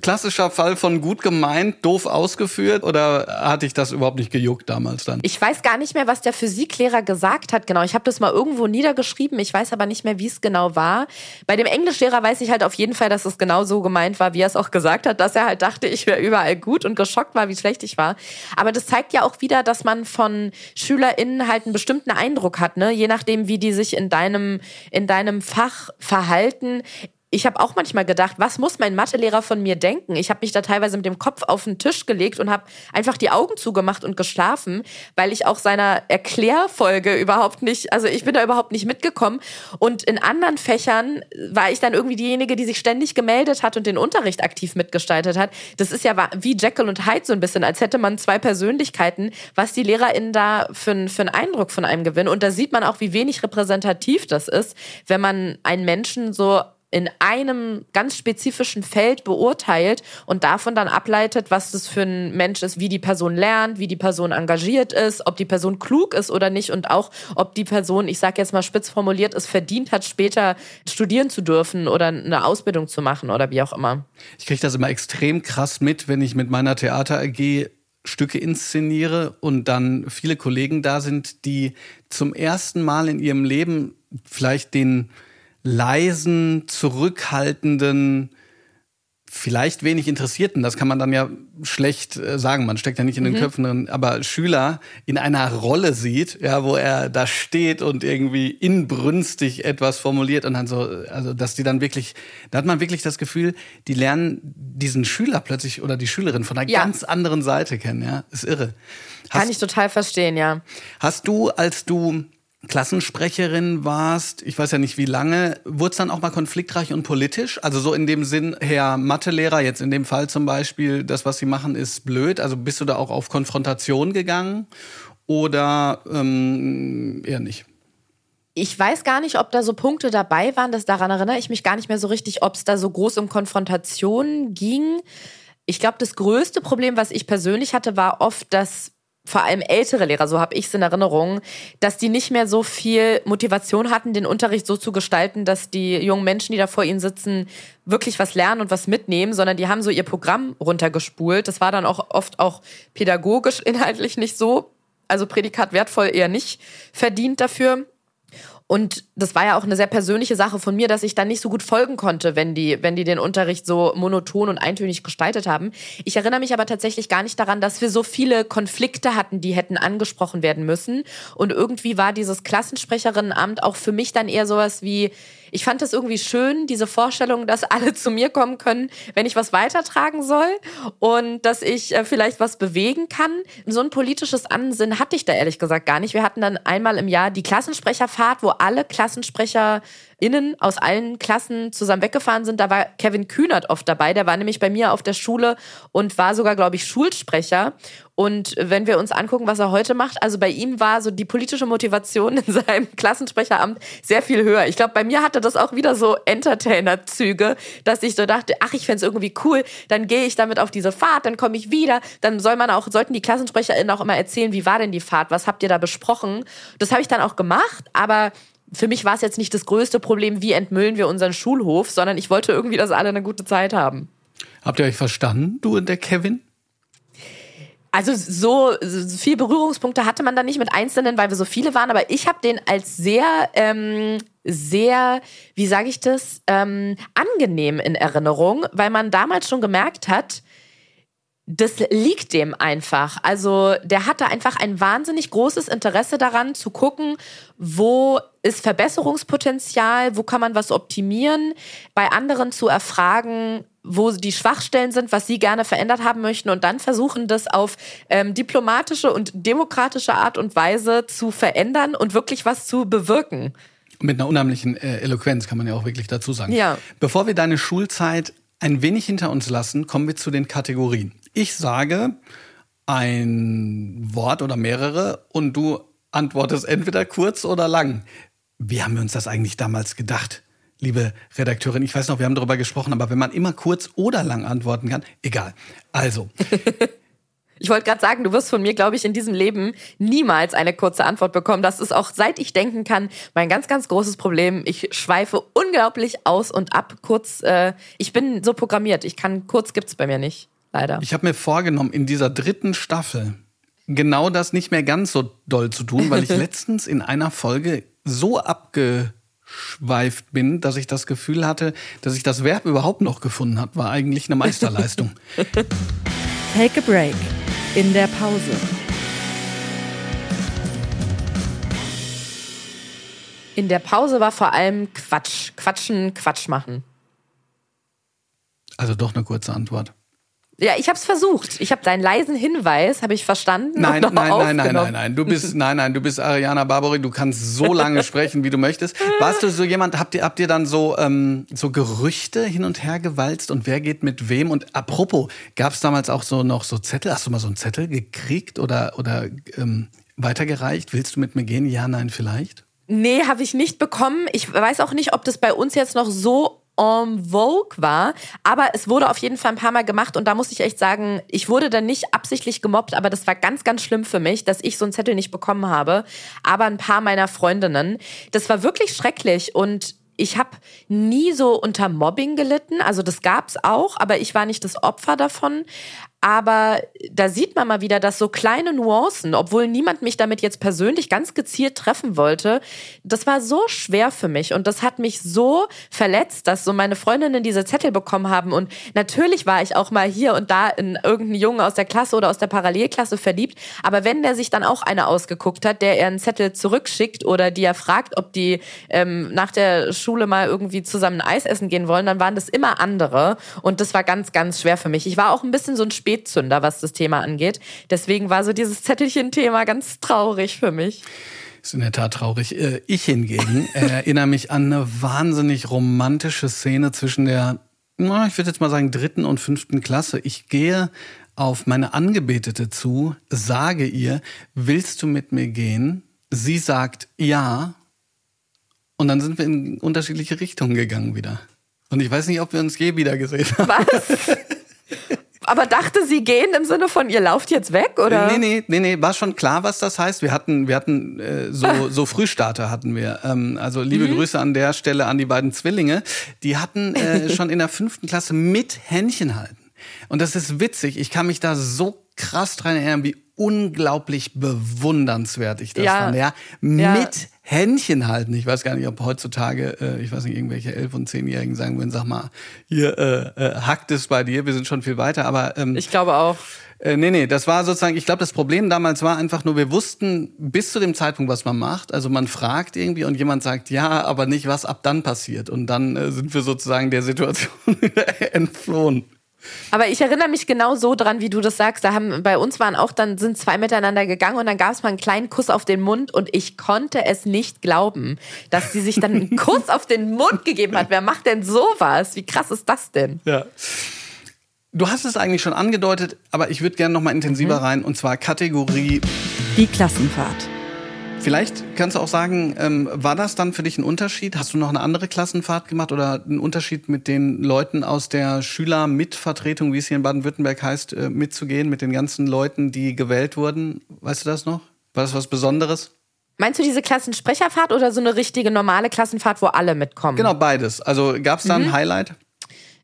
klassischer Fall von gut gemeint, doof ausgeführt. Oder hatte ich das überhaupt nicht gejuckt damals dann? Ich weiß gar nicht mehr, was der Physiklehrer gesagt hat. Genau, ich habe das mal irgendwo niedergeschrieben. Ich weiß weiß aber nicht mehr, wie es genau war. Bei dem Englischlehrer weiß ich halt auf jeden Fall, dass es genau so gemeint war, wie er es auch gesagt hat, dass er halt dachte, ich wäre überall gut und geschockt war, wie schlecht ich war. Aber das zeigt ja auch wieder, dass man von SchülerInnen halt einen bestimmten Eindruck hat, ne? Je nachdem, wie die sich in deinem, in deinem Fach verhalten ich habe auch manchmal gedacht, was muss mein Mathelehrer von mir denken? Ich habe mich da teilweise mit dem Kopf auf den Tisch gelegt und habe einfach die Augen zugemacht und geschlafen, weil ich auch seiner Erklärfolge überhaupt nicht, also ich bin da überhaupt nicht mitgekommen. Und in anderen Fächern war ich dann irgendwie diejenige, die sich ständig gemeldet hat und den Unterricht aktiv mitgestaltet hat. Das ist ja wie Jekyll und Hyde so ein bisschen, als hätte man zwei Persönlichkeiten, was die LehrerInnen da für, für einen Eindruck von einem gewinnen. Und da sieht man auch, wie wenig repräsentativ das ist, wenn man einen Menschen so in einem ganz spezifischen Feld beurteilt und davon dann ableitet, was das für ein Mensch ist, wie die Person lernt, wie die Person engagiert ist, ob die Person klug ist oder nicht und auch, ob die Person, ich sage jetzt mal spitz formuliert, es verdient hat, später studieren zu dürfen oder eine Ausbildung zu machen oder wie auch immer. Ich kriege das immer extrem krass mit, wenn ich mit meiner Theater AG Stücke inszeniere und dann viele Kollegen da sind, die zum ersten Mal in ihrem Leben vielleicht den leisen, zurückhaltenden, vielleicht wenig Interessierten, das kann man dann ja schlecht äh, sagen, man steckt ja nicht in den mhm. Köpfen drin, aber Schüler in einer Rolle sieht, ja, wo er da steht und irgendwie inbrünstig etwas formuliert und dann so, also dass die dann wirklich, da hat man wirklich das Gefühl, die lernen diesen Schüler plötzlich oder die Schülerin von einer ja. ganz anderen Seite kennen, ja, ist irre. Hast, kann ich total verstehen, ja. Hast du, als du Klassensprecherin warst, ich weiß ja nicht wie lange, wurde es dann auch mal konfliktreich und politisch? Also so in dem Sinn, Herr Mathelehrer, jetzt in dem Fall zum Beispiel, das, was Sie machen, ist blöd. Also bist du da auch auf Konfrontation gegangen oder ähm, eher nicht? Ich weiß gar nicht, ob da so Punkte dabei waren, das daran erinnere ich mich gar nicht mehr so richtig, ob es da so groß um Konfrontation ging. Ich glaube, das größte Problem, was ich persönlich hatte, war oft, dass vor allem ältere Lehrer, so habe ich es in Erinnerung, dass die nicht mehr so viel Motivation hatten, den Unterricht so zu gestalten, dass die jungen Menschen, die da vor ihnen sitzen, wirklich was lernen und was mitnehmen, sondern die haben so ihr Programm runtergespult. Das war dann auch oft auch pädagogisch inhaltlich nicht so, also Prädikat wertvoll eher nicht verdient dafür. Und das war ja auch eine sehr persönliche Sache von mir, dass ich dann nicht so gut folgen konnte, wenn die, wenn die den Unterricht so monoton und eintönig gestaltet haben. Ich erinnere mich aber tatsächlich gar nicht daran, dass wir so viele Konflikte hatten, die hätten angesprochen werden müssen. Und irgendwie war dieses Klassensprecherinnenamt auch für mich dann eher sowas wie, ich fand das irgendwie schön, diese Vorstellung, dass alle zu mir kommen können, wenn ich was weitertragen soll und dass ich äh, vielleicht was bewegen kann. So ein politisches Ansinnen hatte ich da ehrlich gesagt gar nicht. Wir hatten dann einmal im Jahr die Klassensprecherfahrt, wo alle Klassensprecher innen aus allen Klassen zusammen weggefahren sind. Da war Kevin Kühnert oft dabei. Der war nämlich bei mir auf der Schule und war sogar, glaube ich, Schulsprecher. Und wenn wir uns angucken, was er heute macht, also bei ihm war so die politische Motivation in seinem Klassensprecheramt sehr viel höher. Ich glaube, bei mir hatte das auch wieder so Entertainer-Züge, dass ich so dachte, ach, ich fände es irgendwie cool, dann gehe ich damit auf diese Fahrt, dann komme ich wieder, dann soll man auch, sollten die KlassensprecherInnen auch immer erzählen, wie war denn die Fahrt, was habt ihr da besprochen? Das habe ich dann auch gemacht, aber für mich war es jetzt nicht das größte Problem, wie entmüllen wir unseren Schulhof, sondern ich wollte irgendwie, dass alle eine gute Zeit haben. Habt ihr euch verstanden, du und der Kevin? Also so, so viel Berührungspunkte hatte man da nicht mit Einzelnen, weil wir so viele waren, aber ich habe den als sehr, ähm, sehr, wie sage ich das, ähm, angenehm in Erinnerung, weil man damals schon gemerkt hat, das liegt dem einfach. Also der hatte einfach ein wahnsinnig großes Interesse daran zu gucken, wo ist Verbesserungspotenzial, wo kann man was optimieren, bei anderen zu erfragen, wo die Schwachstellen sind, was sie gerne verändert haben möchten und dann versuchen, das auf ähm, diplomatische und demokratische Art und Weise zu verändern und wirklich was zu bewirken. Mit einer unheimlichen äh, Eloquenz kann man ja auch wirklich dazu sagen. Ja. Bevor wir deine Schulzeit ein wenig hinter uns lassen, kommen wir zu den Kategorien. Ich sage ein Wort oder mehrere und du antwortest entweder kurz oder lang. Wie haben wir uns das eigentlich damals gedacht, liebe Redakteurin? Ich weiß noch, wir haben darüber gesprochen, aber wenn man immer kurz oder lang antworten kann, egal. Also. Ich wollte gerade sagen, du wirst von mir, glaube ich, in diesem Leben niemals eine kurze Antwort bekommen. Das ist auch, seit ich denken kann, mein ganz, ganz großes Problem. Ich schweife unglaublich aus und ab. Kurz, äh, ich bin so programmiert. Ich kann kurz gibt's bei mir nicht leider. Ich habe mir vorgenommen, in dieser dritten Staffel genau das nicht mehr ganz so doll zu tun, weil ich letztens in einer Folge so abgeschweift bin, dass ich das Gefühl hatte, dass ich das Verb überhaupt noch gefunden habe, war eigentlich eine Meisterleistung. Take a break. In der Pause. In der Pause war vor allem Quatsch. Quatschen, Quatsch machen. Also doch eine kurze Antwort. Ja, ich habe es versucht. Ich habe deinen leisen Hinweis, habe ich verstanden. Nein, nein, nein, nein, nein, nein. Du bist, nein, nein, du bist Ariana Barbary. Du kannst so lange sprechen, wie du möchtest. Warst du so jemand? Habt ihr, habt ihr dann so ähm, so Gerüchte hin und her gewalzt und wer geht mit wem? Und apropos, gab es damals auch so noch so Zettel? Hast du mal so einen Zettel gekriegt oder oder ähm, weitergereicht? Willst du mit mir gehen? Ja, nein, vielleicht. Nee, habe ich nicht bekommen. Ich weiß auch nicht, ob das bei uns jetzt noch so en vogue war, aber es wurde auf jeden Fall ein paar Mal gemacht und da muss ich echt sagen, ich wurde dann nicht absichtlich gemobbt, aber das war ganz, ganz schlimm für mich, dass ich so einen Zettel nicht bekommen habe, aber ein paar meiner Freundinnen. Das war wirklich schrecklich und ich habe nie so unter Mobbing gelitten, also das gab's auch, aber ich war nicht das Opfer davon. Aber da sieht man mal wieder, dass so kleine Nuancen, obwohl niemand mich damit jetzt persönlich ganz gezielt treffen wollte, das war so schwer für mich und das hat mich so verletzt, dass so meine Freundinnen diese Zettel bekommen haben. Und natürlich war ich auch mal hier und da in irgendeinen Jungen aus der Klasse oder aus der Parallelklasse verliebt. Aber wenn der sich dann auch eine ausgeguckt hat, der er einen Zettel zurückschickt oder die er fragt, ob die ähm, nach der Schule mal irgendwie zusammen Eis essen gehen wollen, dann waren das immer andere. Und das war ganz, ganz schwer für mich. Ich war auch ein bisschen so ein Spät Spätzünder, was das Thema angeht. Deswegen war so dieses Zettelchen-Thema ganz traurig für mich. Ist in der Tat traurig. Äh, ich hingegen erinnere mich an eine wahnsinnig romantische Szene zwischen der, ich würde jetzt mal sagen, dritten und fünften Klasse. Ich gehe auf meine Angebetete zu, sage ihr, willst du mit mir gehen? Sie sagt ja. Und dann sind wir in unterschiedliche Richtungen gegangen wieder. Und ich weiß nicht, ob wir uns je wieder gesehen haben. Was? Aber dachte sie gehen im Sinne von, ihr lauft jetzt weg, oder? Nee, nee, nee, nee, war schon klar, was das heißt. Wir hatten, wir hatten äh, so, so Frühstarter hatten wir. Ähm, also liebe mhm. Grüße an der Stelle an die beiden Zwillinge. Die hatten äh, schon in der fünften Klasse mit Händchen halten. Und das ist witzig. Ich kann mich da so krass dran erinnern, wie unglaublich bewundernswert ich das ja. fand. Ja, ja. mit Händchen halten. Ich weiß gar nicht, ob heutzutage, äh, ich weiß nicht, irgendwelche elf- und zehnjährigen sagen würden, sag mal, hier äh, äh, hackt es bei dir, wir sind schon viel weiter. Aber ähm, ich glaube auch. Äh, nee, nee, das war sozusagen, ich glaube, das Problem damals war einfach nur, wir wussten bis zu dem Zeitpunkt, was man macht. Also man fragt irgendwie und jemand sagt ja, aber nicht, was ab dann passiert. Und dann äh, sind wir sozusagen der Situation entflohen. Aber ich erinnere mich genau so dran, wie du das sagst. Da haben bei uns waren auch dann sind zwei miteinander gegangen und dann gab es mal einen kleinen Kuss auf den Mund und ich konnte es nicht glauben, dass sie sich dann einen Kuss auf den Mund gegeben hat. Wer macht denn sowas? Wie krass ist das denn? Ja. Du hast es eigentlich schon angedeutet, aber ich würde gerne noch mal intensiver mhm. rein und zwar Kategorie die Klassenfahrt. Vielleicht kannst du auch sagen, ähm, war das dann für dich ein Unterschied? Hast du noch eine andere Klassenfahrt gemacht oder einen Unterschied mit den Leuten aus der Schülermitvertretung, wie es hier in Baden-Württemberg heißt, äh, mitzugehen, mit den ganzen Leuten, die gewählt wurden? Weißt du das noch? War das was Besonderes? Meinst du diese Klassensprecherfahrt oder so eine richtige normale Klassenfahrt, wo alle mitkommen? Genau, beides. Also gab es da mhm. ein Highlight?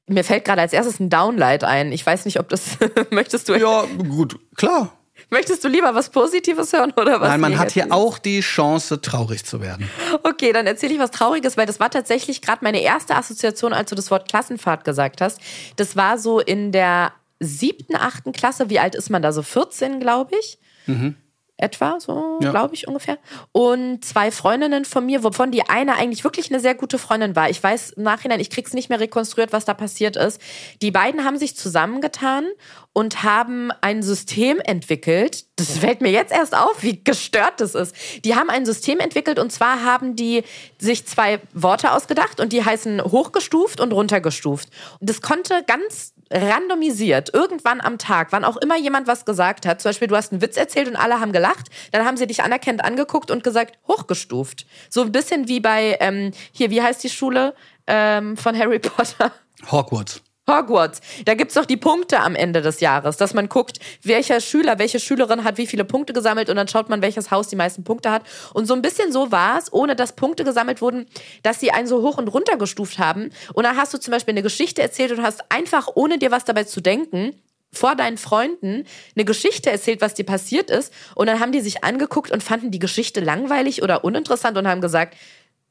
Mir fällt gerade als erstes ein Downlight ein. Ich weiß nicht, ob das möchtest du. Ja, gut, klar. Möchtest du lieber was Positives hören oder was? Nein, man hat hier auch die Chance, traurig zu werden. Okay, dann erzähle ich was Trauriges, weil das war tatsächlich gerade meine erste Assoziation, als du das Wort Klassenfahrt gesagt hast. Das war so in der siebten, achten Klasse. Wie alt ist man da? So 14, glaube ich. Mhm etwa, so ja. glaube ich ungefähr. Und zwei Freundinnen von mir, wovon die eine eigentlich wirklich eine sehr gute Freundin war. Ich weiß im Nachhinein, ich krieg's nicht mehr rekonstruiert, was da passiert ist. Die beiden haben sich zusammengetan und haben ein System entwickelt. Das fällt mir jetzt erst auf, wie gestört das ist. Die haben ein System entwickelt und zwar haben die sich zwei Worte ausgedacht und die heißen hochgestuft und runtergestuft. Das konnte ganz randomisiert, irgendwann am Tag, wann auch immer jemand was gesagt hat, zum Beispiel du hast einen Witz erzählt und alle haben gelacht, dann haben sie dich anerkennend angeguckt und gesagt, hochgestuft. So ein bisschen wie bei, ähm, hier, wie heißt die Schule ähm, von Harry Potter? Hogwarts. Hogwarts. Da gibt's doch die Punkte am Ende des Jahres, dass man guckt, welcher Schüler, welche Schülerin hat wie viele Punkte gesammelt und dann schaut man, welches Haus die meisten Punkte hat. Und so ein bisschen so war es, ohne dass Punkte gesammelt wurden, dass sie einen so hoch und runter gestuft haben. Und dann hast du zum Beispiel eine Geschichte erzählt und hast einfach, ohne dir was dabei zu denken, vor deinen Freunden eine Geschichte erzählt, was dir passiert ist. Und dann haben die sich angeguckt und fanden die Geschichte langweilig oder uninteressant und haben gesagt,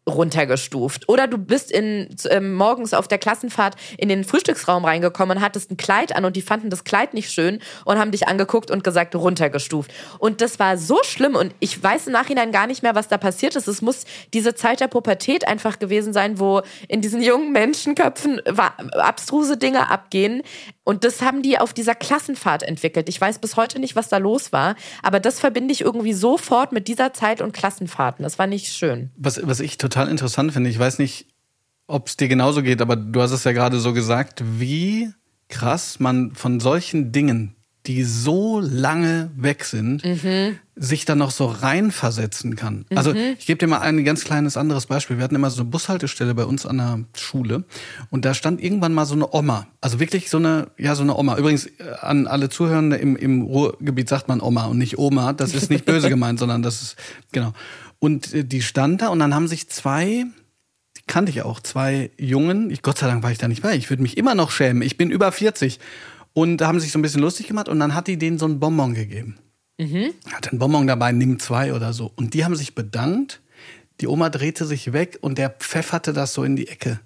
runtergestuft. Oder du bist in, äh, morgens auf der Klassenfahrt in den Frühstücksraum reingekommen und hattest ein Kleid an und die fanden das Kleid nicht schön und haben dich angeguckt und gesagt, runtergestuft. Und das war so schlimm und ich weiß im Nachhinein gar nicht mehr, was da passiert ist. Es muss diese Zeit der Pubertät einfach gewesen sein, wo in diesen jungen Menschenköpfen abstruse Dinge abgehen. Und das haben die auf dieser Klassenfahrt entwickelt. Ich weiß bis heute nicht, was da los war, aber das verbinde ich irgendwie sofort mit dieser Zeit und Klassenfahrten. Das war nicht schön. Was, was ich total interessant finde, ich weiß nicht, ob es dir genauso geht, aber du hast es ja gerade so gesagt, wie krass man von solchen Dingen die so lange weg sind, mhm. sich dann noch so reinversetzen kann. Mhm. Also ich gebe dir mal ein ganz kleines anderes Beispiel. Wir hatten immer so eine Bushaltestelle bei uns an der Schule und da stand irgendwann mal so eine Oma. Also wirklich so eine, ja, so eine Oma. Übrigens äh, an alle Zuhörende im, im Ruhrgebiet sagt man Oma und nicht Oma. Das ist nicht böse gemeint, sondern das ist, genau. Und äh, die stand da und dann haben sich zwei, die kannte ich auch, zwei Jungen, ich, Gott sei Dank war ich da nicht bei, ich würde mich immer noch schämen, ich bin über 40 und da haben sich so ein bisschen lustig gemacht und dann hat die denen so einen Bonbon gegeben. Mhm. Hat einen Bonbon dabei, nimm zwei oder so. Und die haben sich bedankt. Die Oma drehte sich weg und der pfefferte das so in die Ecke.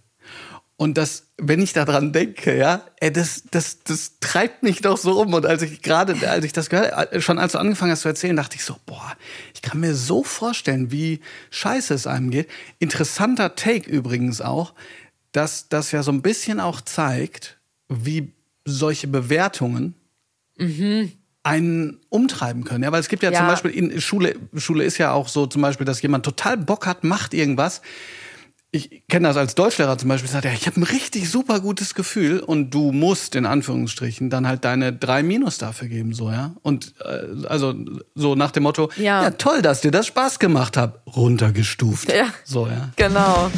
Und das, wenn ich daran denke, ja, ey, das, das, das treibt mich doch so um. Und als ich gerade, als ich das gehört, schon als du angefangen hast zu erzählen, dachte ich so, boah, ich kann mir so vorstellen, wie scheiße es einem geht. Interessanter Take übrigens auch, dass das ja so ein bisschen auch zeigt, wie solche Bewertungen mhm. einen umtreiben können. Ja, weil es gibt ja, ja, zum Beispiel in Schule, Schule ist ja auch so zum Beispiel, dass jemand total Bock hat, macht irgendwas. Ich kenne das als Deutschlehrer zum Beispiel, sagt er, ich habe ein richtig super gutes Gefühl und du musst in Anführungsstrichen dann halt deine drei Minus dafür geben, so ja. Und äh, also so nach dem Motto, ja. ja toll, dass dir das Spaß gemacht hat, runtergestuft. Ja, so ja. Genau.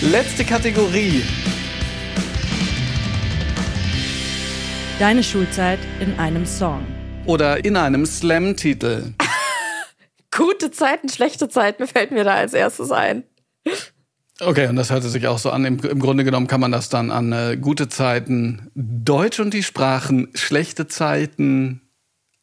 Letzte Kategorie. Deine Schulzeit in einem Song. Oder in einem Slam-Titel. Gute Zeiten, schlechte Zeiten fällt mir da als erstes ein. Okay, und das hörte sich auch so an. Im, im Grunde genommen kann man das dann an äh, gute Zeiten Deutsch und die Sprachen, schlechte Zeiten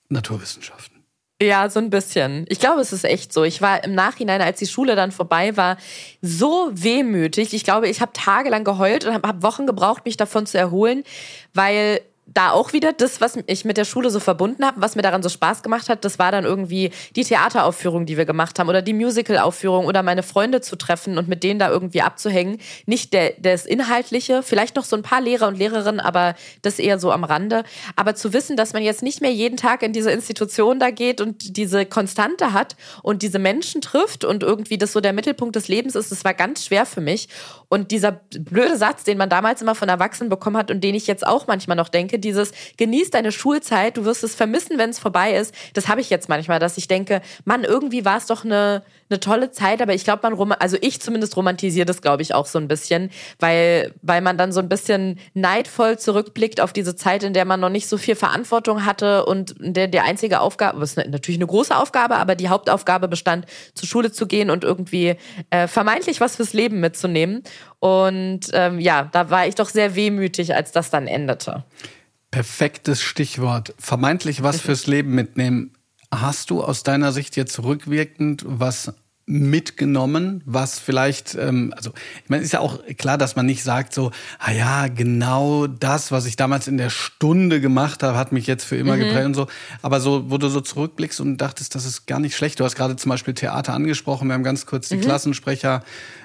Naturwissenschaften. Ja, so ein bisschen. Ich glaube, es ist echt so. Ich war im Nachhinein, als die Schule dann vorbei war, so wehmütig. Ich glaube, ich habe tagelang geheult und habe hab Wochen gebraucht, mich davon zu erholen, weil da auch wieder das, was ich mit der Schule so verbunden habe, was mir daran so Spaß gemacht hat, das war dann irgendwie die Theateraufführung, die wir gemacht haben oder die Musicalaufführung oder meine Freunde zu treffen und mit denen da irgendwie abzuhängen. Nicht der, das Inhaltliche, vielleicht noch so ein paar Lehrer und Lehrerinnen, aber das eher so am Rande. Aber zu wissen, dass man jetzt nicht mehr jeden Tag in diese Institution da geht und diese Konstante hat und diese Menschen trifft und irgendwie das so der Mittelpunkt des Lebens ist, das war ganz schwer für mich. Und dieser blöde Satz, den man damals immer von Erwachsenen bekommen hat und den ich jetzt auch manchmal noch denke, dieses genieß deine Schulzeit, du wirst es vermissen, wenn es vorbei ist. Das habe ich jetzt manchmal, dass ich denke, Mann, irgendwie war es doch eine, eine tolle Zeit, aber ich glaube, man, also ich zumindest romantisiere das, glaube ich, auch so ein bisschen, weil, weil man dann so ein bisschen neidvoll zurückblickt auf diese Zeit, in der man noch nicht so viel Verantwortung hatte und der, der einzige Aufgabe, was natürlich eine große Aufgabe, aber die Hauptaufgabe bestand, zur Schule zu gehen und irgendwie äh, vermeintlich was fürs Leben mitzunehmen. Und ähm, ja, da war ich doch sehr wehmütig, als das dann endete. Perfektes Stichwort. Vermeintlich was fürs Leben mitnehmen. Hast du aus deiner Sicht jetzt rückwirkend was mitgenommen, was vielleicht, ähm, also ich meine, ist ja auch klar, dass man nicht sagt so, ah ja, genau das, was ich damals in der Stunde gemacht habe, hat mich jetzt für immer mhm. geprägt und so. Aber so, wo du so zurückblickst und dachtest, das ist gar nicht schlecht. Du hast gerade zum Beispiel Theater angesprochen, wir haben ganz kurz die mhm. Klassensprecher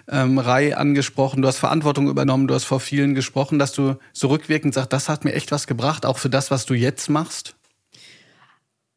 ähm, angesprochen, du hast Verantwortung übernommen, du hast vor vielen gesprochen, dass du so rückwirkend sagst, das hat mir echt was gebracht, auch für das, was du jetzt machst?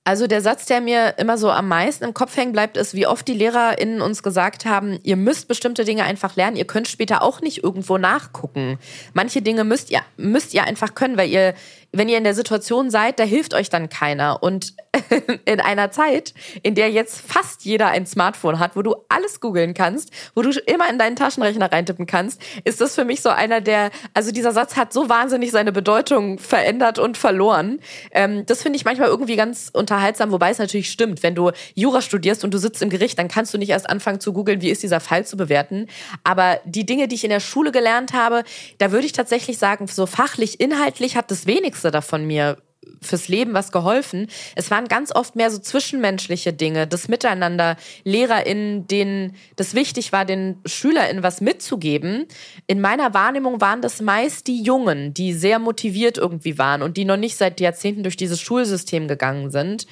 Also der Satz, der mir immer so am meisten im Kopf hängen bleibt, ist, wie oft die LehrerInnen uns gesagt haben, ihr müsst bestimmte Dinge einfach lernen, ihr könnt später auch nicht irgendwo nachgucken. Manche Dinge müsst ihr, müsst ihr einfach können, weil ihr, wenn ihr in der Situation seid, da hilft euch dann keiner. Und in einer Zeit, in der jetzt fast jeder ein Smartphone hat, wo du alles googeln kannst, wo du immer in deinen Taschenrechner reintippen kannst, ist das für mich so einer der, also dieser Satz hat so wahnsinnig seine Bedeutung verändert und verloren. Ähm, das finde ich manchmal irgendwie ganz unterhaltsam, wobei es natürlich stimmt. Wenn du Jura studierst und du sitzt im Gericht, dann kannst du nicht erst anfangen zu googeln, wie ist dieser Fall zu bewerten. Aber die Dinge, die ich in der Schule gelernt habe, da würde ich tatsächlich sagen, so fachlich, inhaltlich hat das wenigste davon mir fürs Leben was geholfen. Es waren ganz oft mehr so zwischenmenschliche Dinge, das Miteinander, LehrerInnen, denen das wichtig war, den SchülerInnen was mitzugeben. In meiner Wahrnehmung waren das meist die Jungen, die sehr motiviert irgendwie waren und die noch nicht seit Jahrzehnten durch dieses Schulsystem gegangen sind.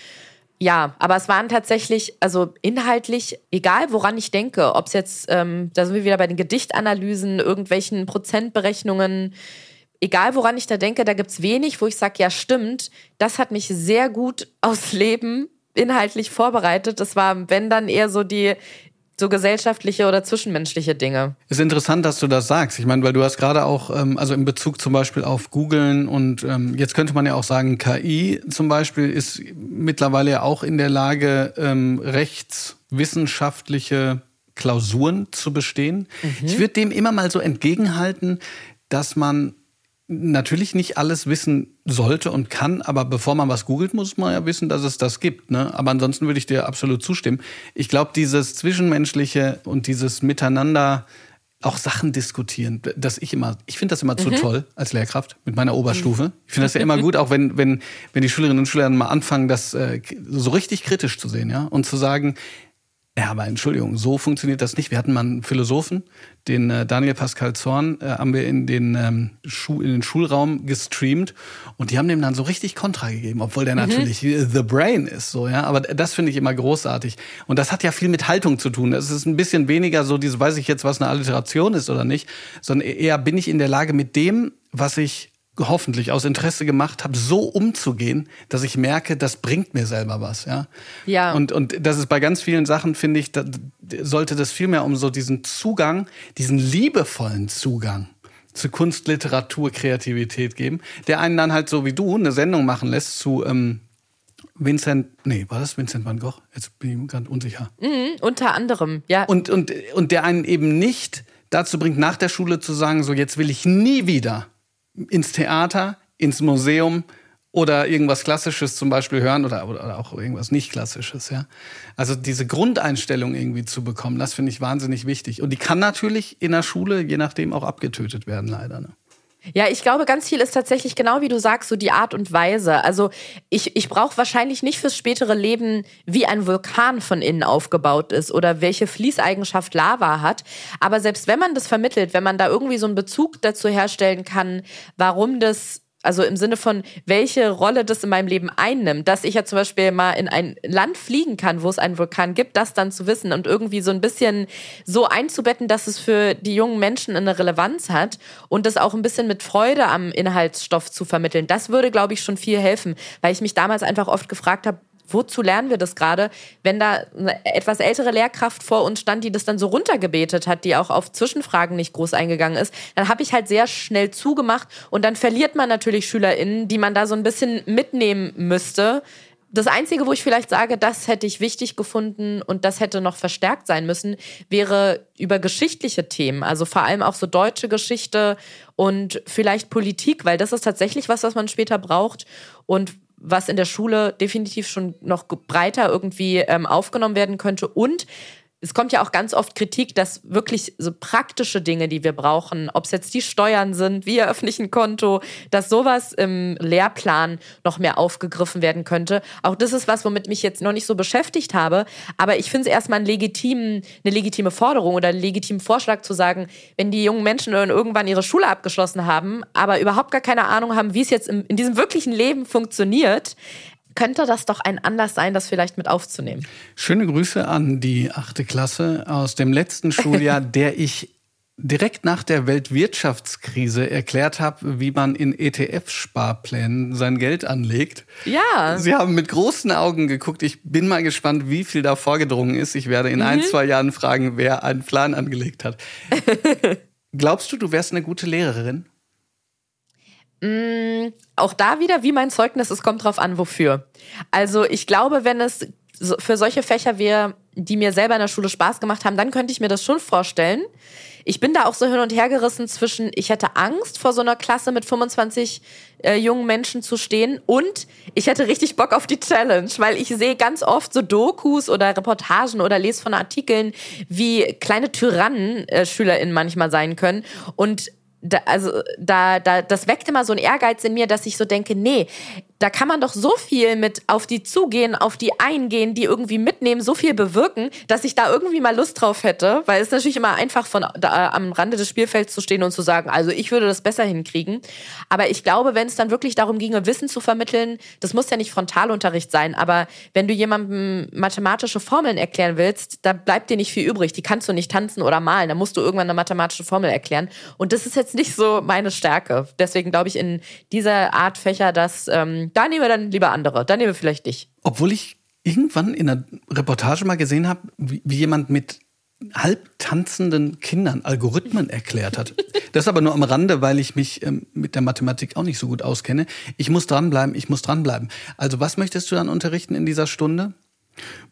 Ja, aber es waren tatsächlich, also inhaltlich, egal woran ich denke, ob es jetzt, ähm, da sind wir wieder bei den Gedichtanalysen, irgendwelchen Prozentberechnungen, egal woran ich da denke, da gibt es wenig, wo ich sage, ja stimmt, das hat mich sehr gut aus Leben inhaltlich vorbereitet. Das war, wenn dann eher so die so gesellschaftliche oder zwischenmenschliche Dinge. Ist interessant, dass du das sagst. Ich meine, weil du hast gerade auch, ähm, also in Bezug zum Beispiel auf Googlen und ähm, jetzt könnte man ja auch sagen, KI zum Beispiel ist mittlerweile ja auch in der Lage, ähm, rechtswissenschaftliche Klausuren zu bestehen. Mhm. Ich würde dem immer mal so entgegenhalten, dass man natürlich nicht alles wissen sollte und kann, aber bevor man was googelt, muss man ja wissen, dass es das gibt. Ne? Aber ansonsten würde ich dir absolut zustimmen. Ich glaube, dieses Zwischenmenschliche und dieses Miteinander auch Sachen diskutieren, dass ich immer, ich finde das immer mhm. zu toll als Lehrkraft mit meiner Oberstufe. Ich finde das ja immer gut, auch wenn, wenn, wenn die Schülerinnen und Schüler mal anfangen, das äh, so richtig kritisch zu sehen, ja, und zu sagen, ja, aber Entschuldigung, so funktioniert das nicht. Wir hatten mal einen Philosophen, den äh, Daniel Pascal Zorn, äh, haben wir in den, ähm, Schu in den Schulraum gestreamt und die haben dem dann so richtig Kontra gegeben, obwohl der mhm. natürlich The Brain ist, so, ja. Aber das finde ich immer großartig. Und das hat ja viel mit Haltung zu tun. Es ist ein bisschen weniger so, diese, weiß ich jetzt, was eine Alliteration ist oder nicht, sondern eher bin ich in der Lage, mit dem, was ich hoffentlich aus Interesse gemacht habe, so umzugehen, dass ich merke, das bringt mir selber was, ja. Ja. Und, und das ist bei ganz vielen Sachen, finde ich, da, sollte das viel mehr um so diesen Zugang, diesen liebevollen Zugang zu Kunst, Literatur, Kreativität geben, der einen dann halt so wie du eine Sendung machen lässt zu ähm, Vincent, nee, war das Vincent van Gogh? Jetzt bin ich ganz unsicher. Mhm, unter anderem, ja. Und, und, und der einen eben nicht dazu bringt, nach der Schule zu sagen, so jetzt will ich nie wieder ins Theater, ins Museum oder irgendwas Klassisches zum Beispiel hören oder, oder auch irgendwas nicht Klassisches. Ja? Also diese Grundeinstellung irgendwie zu bekommen, das finde ich wahnsinnig wichtig. Und die kann natürlich in der Schule, je nachdem, auch abgetötet werden, leider. Ne? Ja, ich glaube, ganz viel ist tatsächlich genau wie du sagst, so die Art und Weise. Also ich, ich brauche wahrscheinlich nicht fürs spätere Leben, wie ein Vulkan von innen aufgebaut ist oder welche Fließeigenschaft Lava hat. Aber selbst wenn man das vermittelt, wenn man da irgendwie so einen Bezug dazu herstellen kann, warum das also im Sinne von, welche Rolle das in meinem Leben einnimmt. Dass ich ja zum Beispiel mal in ein Land fliegen kann, wo es einen Vulkan gibt, das dann zu wissen und irgendwie so ein bisschen so einzubetten, dass es für die jungen Menschen eine Relevanz hat und das auch ein bisschen mit Freude am Inhaltsstoff zu vermitteln. Das würde, glaube ich, schon viel helfen, weil ich mich damals einfach oft gefragt habe, wozu lernen wir das gerade, wenn da eine etwas ältere Lehrkraft vor uns stand, die das dann so runtergebetet hat, die auch auf Zwischenfragen nicht groß eingegangen ist, dann habe ich halt sehr schnell zugemacht und dann verliert man natürlich SchülerInnen, die man da so ein bisschen mitnehmen müsste. Das Einzige, wo ich vielleicht sage, das hätte ich wichtig gefunden und das hätte noch verstärkt sein müssen, wäre über geschichtliche Themen, also vor allem auch so deutsche Geschichte und vielleicht Politik, weil das ist tatsächlich was, was man später braucht. Und was in der Schule definitiv schon noch breiter irgendwie ähm, aufgenommen werden könnte. Und es kommt ja auch ganz oft Kritik, dass wirklich so praktische Dinge, die wir brauchen, ob es jetzt die Steuern sind, wie eröffne ich ein Konto, dass sowas im Lehrplan noch mehr aufgegriffen werden könnte. Auch das ist was, womit mich jetzt noch nicht so beschäftigt habe. Aber ich finde es erstmal ein legitimen, eine legitime Forderung oder einen legitimen Vorschlag zu sagen, wenn die jungen Menschen irgendwann ihre Schule abgeschlossen haben, aber überhaupt gar keine Ahnung haben, wie es jetzt in diesem wirklichen Leben funktioniert, könnte das doch ein Anlass sein, das vielleicht mit aufzunehmen. Schöne Grüße an die achte Klasse aus dem letzten Schuljahr, der ich direkt nach der Weltwirtschaftskrise erklärt habe, wie man in ETF-Sparplänen sein Geld anlegt. Ja. Sie haben mit großen Augen geguckt. Ich bin mal gespannt, wie viel da vorgedrungen ist. Ich werde in mhm. ein, zwei Jahren fragen, wer einen Plan angelegt hat. Glaubst du, du wärst eine gute Lehrerin? Mm, auch da wieder, wie mein Zeugnis, es kommt drauf an, wofür. Also ich glaube, wenn es für solche Fächer wäre, die mir selber in der Schule Spaß gemacht haben, dann könnte ich mir das schon vorstellen. Ich bin da auch so hin und her gerissen zwischen, ich hätte Angst vor so einer Klasse mit 25 äh, jungen Menschen zu stehen und ich hätte richtig Bock auf die Challenge, weil ich sehe ganz oft so Dokus oder Reportagen oder lese von Artikeln, wie kleine Tyrannen äh, SchülerInnen manchmal sein können und da, also da, da, das weckt immer so ein Ehrgeiz in mir, dass ich so denke, nee, da kann man doch so viel mit auf die zugehen, auf die eingehen, die irgendwie mitnehmen, so viel bewirken, dass ich da irgendwie mal Lust drauf hätte, weil es natürlich immer einfach von da, am Rande des Spielfelds zu stehen und zu sagen, also ich würde das besser hinkriegen. Aber ich glaube, wenn es dann wirklich darum ginge, Wissen zu vermitteln, das muss ja nicht Frontalunterricht sein, aber wenn du jemandem mathematische Formeln erklären willst, da bleibt dir nicht viel übrig. Die kannst du nicht tanzen oder malen, da musst du irgendwann eine mathematische Formel erklären. Und das ist jetzt nicht so meine Stärke. Deswegen glaube ich in dieser Art Fächer, dass ähm, da nehmen wir dann lieber andere. Da nehmen wir vielleicht dich. Obwohl ich irgendwann in einer Reportage mal gesehen habe, wie, wie jemand mit halb tanzenden Kindern Algorithmen erklärt hat. Das aber nur am Rande, weil ich mich ähm, mit der Mathematik auch nicht so gut auskenne. Ich muss dranbleiben, ich muss dranbleiben. Also was möchtest du dann unterrichten in dieser Stunde?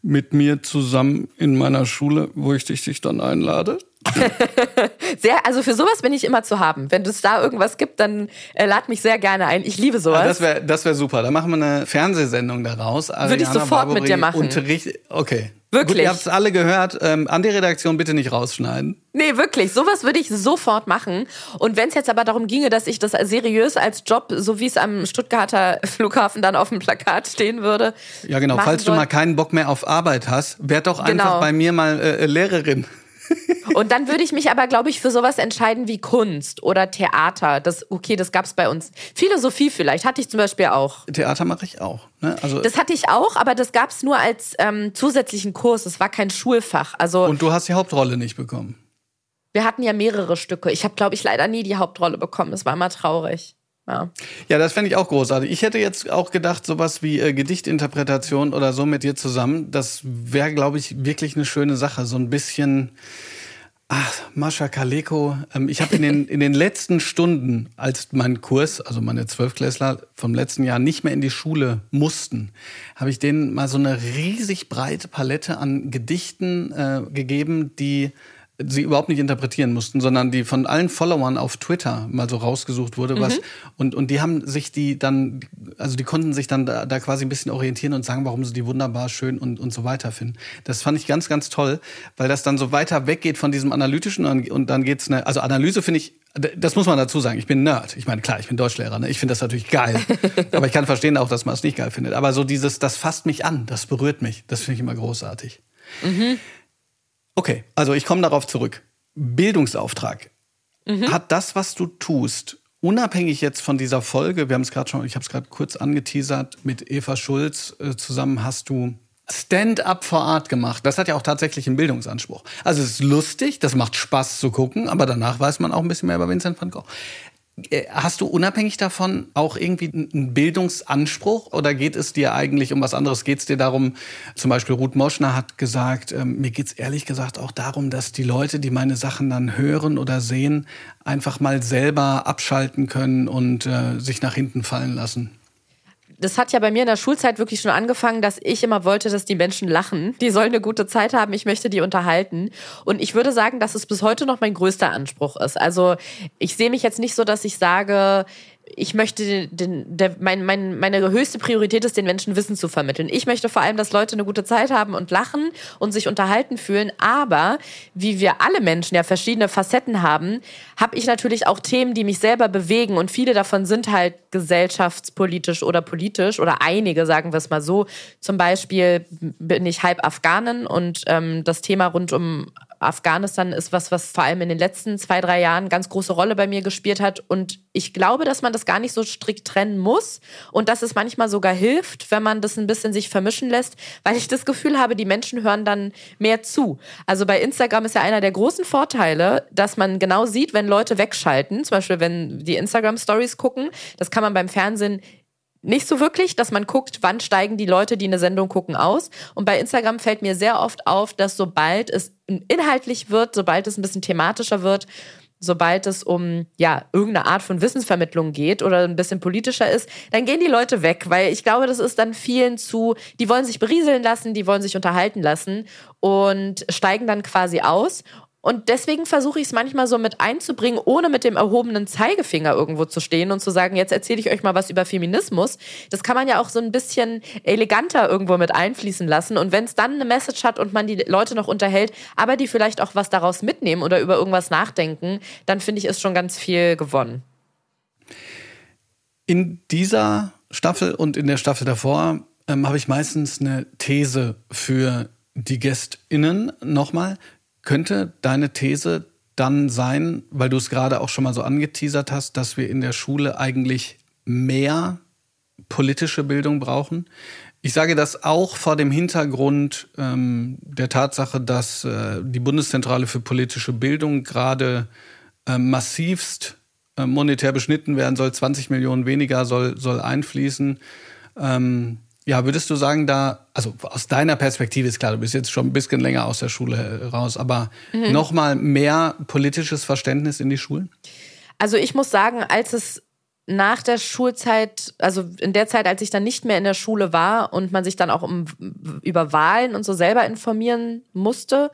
Mit mir zusammen in meiner Schule, wo ich dich, dich dann einlade? sehr, also für sowas bin ich immer zu haben. Wenn es da irgendwas gibt, dann äh, lad mich sehr gerne ein. Ich liebe sowas. Ja, das wäre das wär super. Da machen wir eine Fernsehsendung daraus. Würde ich sofort Barbary mit dir machen. Unterricht, okay. Wirklich. Gut, ihr habt es alle gehört. Ähm, an die Redaktion bitte nicht rausschneiden. Nee, wirklich. Sowas würde ich sofort machen. Und wenn es jetzt aber darum ginge, dass ich das seriös als Job, so wie es am Stuttgarter Flughafen dann auf dem Plakat stehen würde. Ja, genau. Falls soll. du mal keinen Bock mehr auf Arbeit hast, werd doch einfach genau. bei mir mal äh, Lehrerin. Und dann würde ich mich aber, glaube ich, für sowas entscheiden wie Kunst oder Theater. Das, okay, das gab es bei uns. Philosophie vielleicht, hatte ich zum Beispiel auch. Theater mache ich auch. Ne? Also das hatte ich auch, aber das gab es nur als ähm, zusätzlichen Kurs. Es war kein Schulfach. Also, Und du hast die Hauptrolle nicht bekommen? Wir hatten ja mehrere Stücke. Ich habe, glaube ich, leider nie die Hauptrolle bekommen. Das war immer traurig. Ja, ja das fände ich auch großartig. Ich hätte jetzt auch gedacht, sowas wie äh, Gedichtinterpretation oder so mit dir zusammen, das wäre, glaube ich, wirklich eine schöne Sache. So ein bisschen Ach, Mascha Kaleko. Ähm, ich habe in den, in den letzten Stunden, als mein Kurs, also meine Zwölfklässler vom letzten Jahr nicht mehr in die Schule mussten, habe ich denen mal so eine riesig breite Palette an Gedichten äh, gegeben, die sie überhaupt nicht interpretieren mussten, sondern die von allen Followern auf Twitter mal so rausgesucht wurde, was mhm. und und die haben sich die dann, also die konnten sich dann da, da quasi ein bisschen orientieren und sagen, warum sie die wunderbar schön und und so weiter finden. Das fand ich ganz ganz toll, weil das dann so weiter weggeht von diesem analytischen und, und dann geht's eine, also Analyse finde ich das muss man dazu sagen. Ich bin Nerd. Ich meine, klar, ich bin Deutschlehrer. Ne? Ich finde das natürlich geil. Aber ich kann verstehen auch, dass man es nicht geil findet. Aber so dieses, das fasst mich an, das berührt mich. Das finde ich immer großartig. Mhm. Okay, also ich komme darauf zurück. Bildungsauftrag. Mhm. Hat das, was du tust, unabhängig jetzt von dieser Folge, wir haben es gerade schon, ich habe es gerade kurz angeteasert, mit Eva Schulz äh, zusammen hast du Stand-up vor Art gemacht. Das hat ja auch tatsächlich einen Bildungsanspruch. Also es ist lustig, das macht Spaß zu gucken, aber danach weiß man auch ein bisschen mehr über Vincent van Gogh. Äh, hast du unabhängig davon auch irgendwie einen Bildungsanspruch oder geht es dir eigentlich um was anderes? Geht es dir darum, zum Beispiel Ruth Moschner hat gesagt, ähm, mir geht es ehrlich gesagt auch darum, dass die Leute, die meine Sachen dann hören oder sehen, einfach mal selber abschalten können und äh, sich nach hinten fallen lassen das hat ja bei mir in der Schulzeit wirklich schon angefangen, dass ich immer wollte, dass die Menschen lachen. Die sollen eine gute Zeit haben, ich möchte die unterhalten. Und ich würde sagen, dass es bis heute noch mein größter Anspruch ist. Also ich sehe mich jetzt nicht so, dass ich sage, ich möchte den, der, mein, mein, meine höchste Priorität ist, den Menschen Wissen zu vermitteln. Ich möchte vor allem, dass Leute eine gute Zeit haben und lachen und sich unterhalten fühlen. Aber wie wir alle Menschen ja verschiedene Facetten haben, habe ich natürlich auch Themen, die mich selber bewegen. Und viele davon sind halt gesellschaftspolitisch oder politisch oder einige, sagen wir es mal so. Zum Beispiel bin ich halb Afghanin und ähm, das Thema rund um Afghanistan ist was, was vor allem in den letzten zwei, drei Jahren ganz große Rolle bei mir gespielt hat. Und ich glaube, dass man das gar nicht so strikt trennen muss und dass es manchmal sogar hilft, wenn man das ein bisschen sich vermischen lässt, weil ich das Gefühl habe, die Menschen hören dann mehr zu. Also bei Instagram ist ja einer der großen Vorteile, dass man genau sieht, wenn Leute wegschalten, zum Beispiel wenn die Instagram Stories gucken. Das kann man beim Fernsehen nicht so wirklich, dass man guckt, wann steigen die Leute, die eine Sendung gucken, aus. Und bei Instagram fällt mir sehr oft auf, dass sobald es inhaltlich wird, sobald es ein bisschen thematischer wird, sobald es um ja irgendeine Art von Wissensvermittlung geht oder ein bisschen politischer ist, dann gehen die Leute weg, weil ich glaube, das ist dann vielen zu, die wollen sich berieseln lassen, die wollen sich unterhalten lassen und steigen dann quasi aus und deswegen versuche ich es manchmal so mit einzubringen, ohne mit dem erhobenen Zeigefinger irgendwo zu stehen und zu sagen, jetzt erzähle ich euch mal was über Feminismus. Das kann man ja auch so ein bisschen eleganter irgendwo mit einfließen lassen. Und wenn es dann eine Message hat und man die Leute noch unterhält, aber die vielleicht auch was daraus mitnehmen oder über irgendwas nachdenken, dann finde ich, ist schon ganz viel gewonnen. In dieser Staffel und in der Staffel davor ähm, habe ich meistens eine These für die GästInnen. Nochmal, könnte deine These dann sein, weil du es gerade auch schon mal so angeteasert hast, dass wir in der Schule eigentlich mehr politische Bildung brauchen? Ich sage das auch vor dem Hintergrund ähm, der Tatsache, dass äh, die Bundeszentrale für politische Bildung gerade äh, massivst äh, monetär beschnitten werden soll. 20 Millionen weniger soll, soll einfließen. Ähm, ja, würdest du sagen, da, also aus deiner Perspektive ist klar, du bist jetzt schon ein bisschen länger aus der Schule raus, aber mhm. nochmal mehr politisches Verständnis in die Schulen? Also ich muss sagen, als es nach der Schulzeit, also in der Zeit, als ich dann nicht mehr in der Schule war und man sich dann auch um, über Wahlen und so selber informieren musste,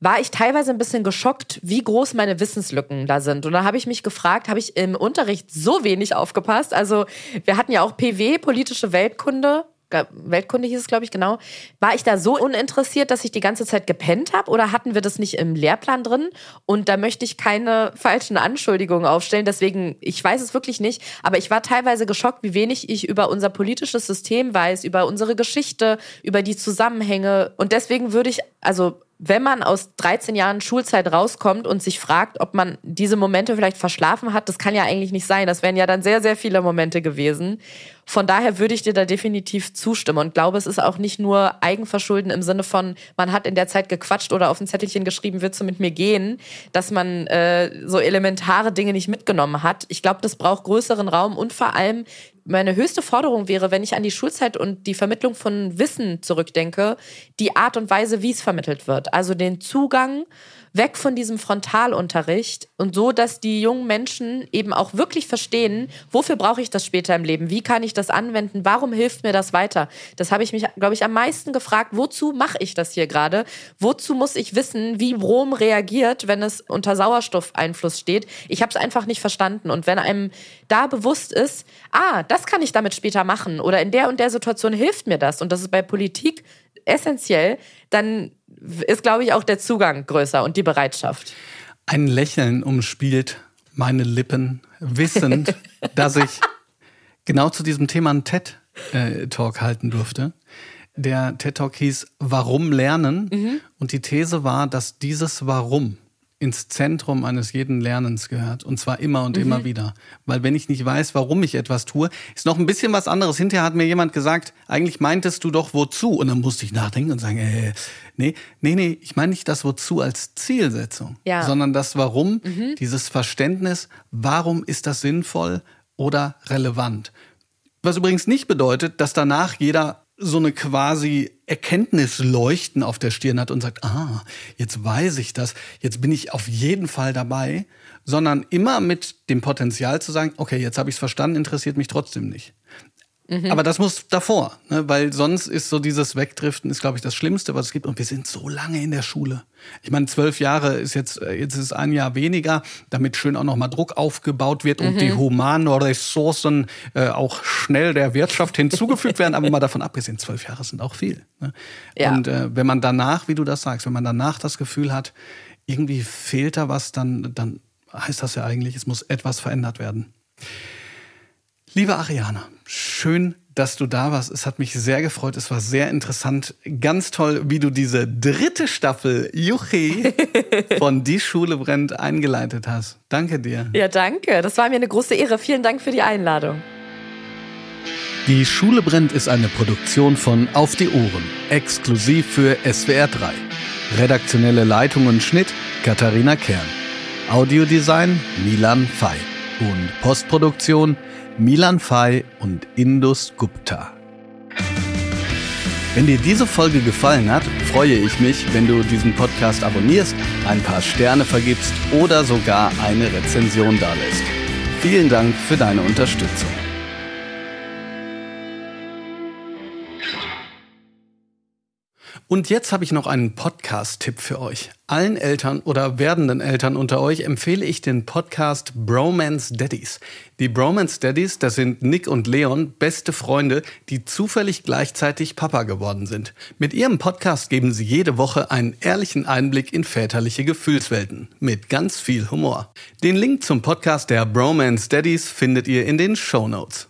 war ich teilweise ein bisschen geschockt, wie groß meine Wissenslücken da sind. Und da habe ich mich gefragt, habe ich im Unterricht so wenig aufgepasst? Also wir hatten ja auch PW, politische Weltkunde. Weltkunde hieß es, glaube ich, genau. War ich da so uninteressiert, dass ich die ganze Zeit gepennt habe oder hatten wir das nicht im Lehrplan drin? Und da möchte ich keine falschen Anschuldigungen aufstellen. Deswegen, ich weiß es wirklich nicht, aber ich war teilweise geschockt, wie wenig ich über unser politisches System weiß, über unsere Geschichte, über die Zusammenhänge. Und deswegen würde ich, also wenn man aus 13 Jahren Schulzeit rauskommt und sich fragt, ob man diese Momente vielleicht verschlafen hat, das kann ja eigentlich nicht sein. Das wären ja dann sehr, sehr viele Momente gewesen. Von daher würde ich dir da definitiv zustimmen und glaube, es ist auch nicht nur Eigenverschulden im Sinne von, man hat in der Zeit gequatscht oder auf ein Zettelchen geschrieben, willst du mit mir gehen, dass man äh, so elementare Dinge nicht mitgenommen hat. Ich glaube, das braucht größeren Raum und vor allem meine höchste Forderung wäre, wenn ich an die Schulzeit und die Vermittlung von Wissen zurückdenke, die Art und Weise, wie es vermittelt wird. Also den Zugang weg von diesem Frontalunterricht und so, dass die jungen Menschen eben auch wirklich verstehen, wofür brauche ich das später im Leben? Wie kann ich das anwenden? Warum hilft mir das weiter? Das habe ich mich, glaube ich, am meisten gefragt. Wozu mache ich das hier gerade? Wozu muss ich wissen, wie Rom reagiert, wenn es unter Sauerstoffeinfluss steht? Ich habe es einfach nicht verstanden. Und wenn einem da bewusst ist, ah, das kann ich damit später machen oder in der und der Situation hilft mir das und das ist bei Politik essentiell, dann ist, glaube ich, auch der Zugang größer und die Bereitschaft. Ein Lächeln umspielt meine Lippen, wissend, dass ich genau zu diesem Thema einen TED-Talk äh, halten durfte. Der TED-Talk hieß Warum lernen? Mhm. Und die These war, dass dieses Warum ins Zentrum eines jeden Lernens gehört. Und zwar immer und mhm. immer wieder. Weil wenn ich nicht weiß, warum ich etwas tue, ist noch ein bisschen was anderes. Hinterher hat mir jemand gesagt, eigentlich meintest du doch wozu. Und dann musste ich nachdenken und sagen, äh, nee, nee, nee, ich meine nicht das wozu als Zielsetzung, ja. sondern das Warum, mhm. dieses Verständnis, warum ist das sinnvoll oder relevant. Was übrigens nicht bedeutet, dass danach jeder so eine quasi Erkenntnisleuchten auf der Stirn hat und sagt, ah, jetzt weiß ich das, jetzt bin ich auf jeden Fall dabei, sondern immer mit dem Potenzial zu sagen, okay, jetzt habe ich es verstanden, interessiert mich trotzdem nicht. Mhm. Aber das muss davor, ne? weil sonst ist so dieses Wegdriften, ist, glaube ich, das Schlimmste, was es gibt. Und wir sind so lange in der Schule. Ich meine, zwölf Jahre ist jetzt, äh, jetzt ist ein Jahr weniger, damit schön auch nochmal Druck aufgebaut wird mhm. und die humanen Ressourcen äh, auch schnell der Wirtschaft hinzugefügt werden. Aber mal davon abgesehen, zwölf Jahre sind auch viel. Ne? Ja. Und äh, wenn man danach, wie du das sagst, wenn man danach das Gefühl hat, irgendwie fehlt da was, dann, dann heißt das ja eigentlich, es muss etwas verändert werden. Liebe Ariana, schön, dass du da warst. Es hat mich sehr gefreut. Es war sehr interessant. Ganz toll, wie du diese dritte Staffel Juchi von Die Schule brennt eingeleitet hast. Danke dir. Ja, danke. Das war mir eine große Ehre. Vielen Dank für die Einladung. Die Schule brennt ist eine Produktion von Auf die Ohren, exklusiv für SWR 3. Redaktionelle Leitung und Schnitt Katharina Kern. Audiodesign Milan Fei. Und Postproduktion Milan Fay und Indus Gupta. Wenn dir diese Folge gefallen hat, freue ich mich, wenn du diesen Podcast abonnierst, ein paar Sterne vergibst oder sogar eine Rezension dalässt. Vielen Dank für deine Unterstützung. Und jetzt habe ich noch einen Podcast-Tipp für euch. Allen Eltern oder werdenden Eltern unter euch empfehle ich den Podcast Bromance Daddies. Die Bromance Daddies, das sind Nick und Leon, beste Freunde, die zufällig gleichzeitig Papa geworden sind. Mit ihrem Podcast geben sie jede Woche einen ehrlichen Einblick in väterliche Gefühlswelten. Mit ganz viel Humor. Den Link zum Podcast der Bromance Daddies findet ihr in den Show Notes.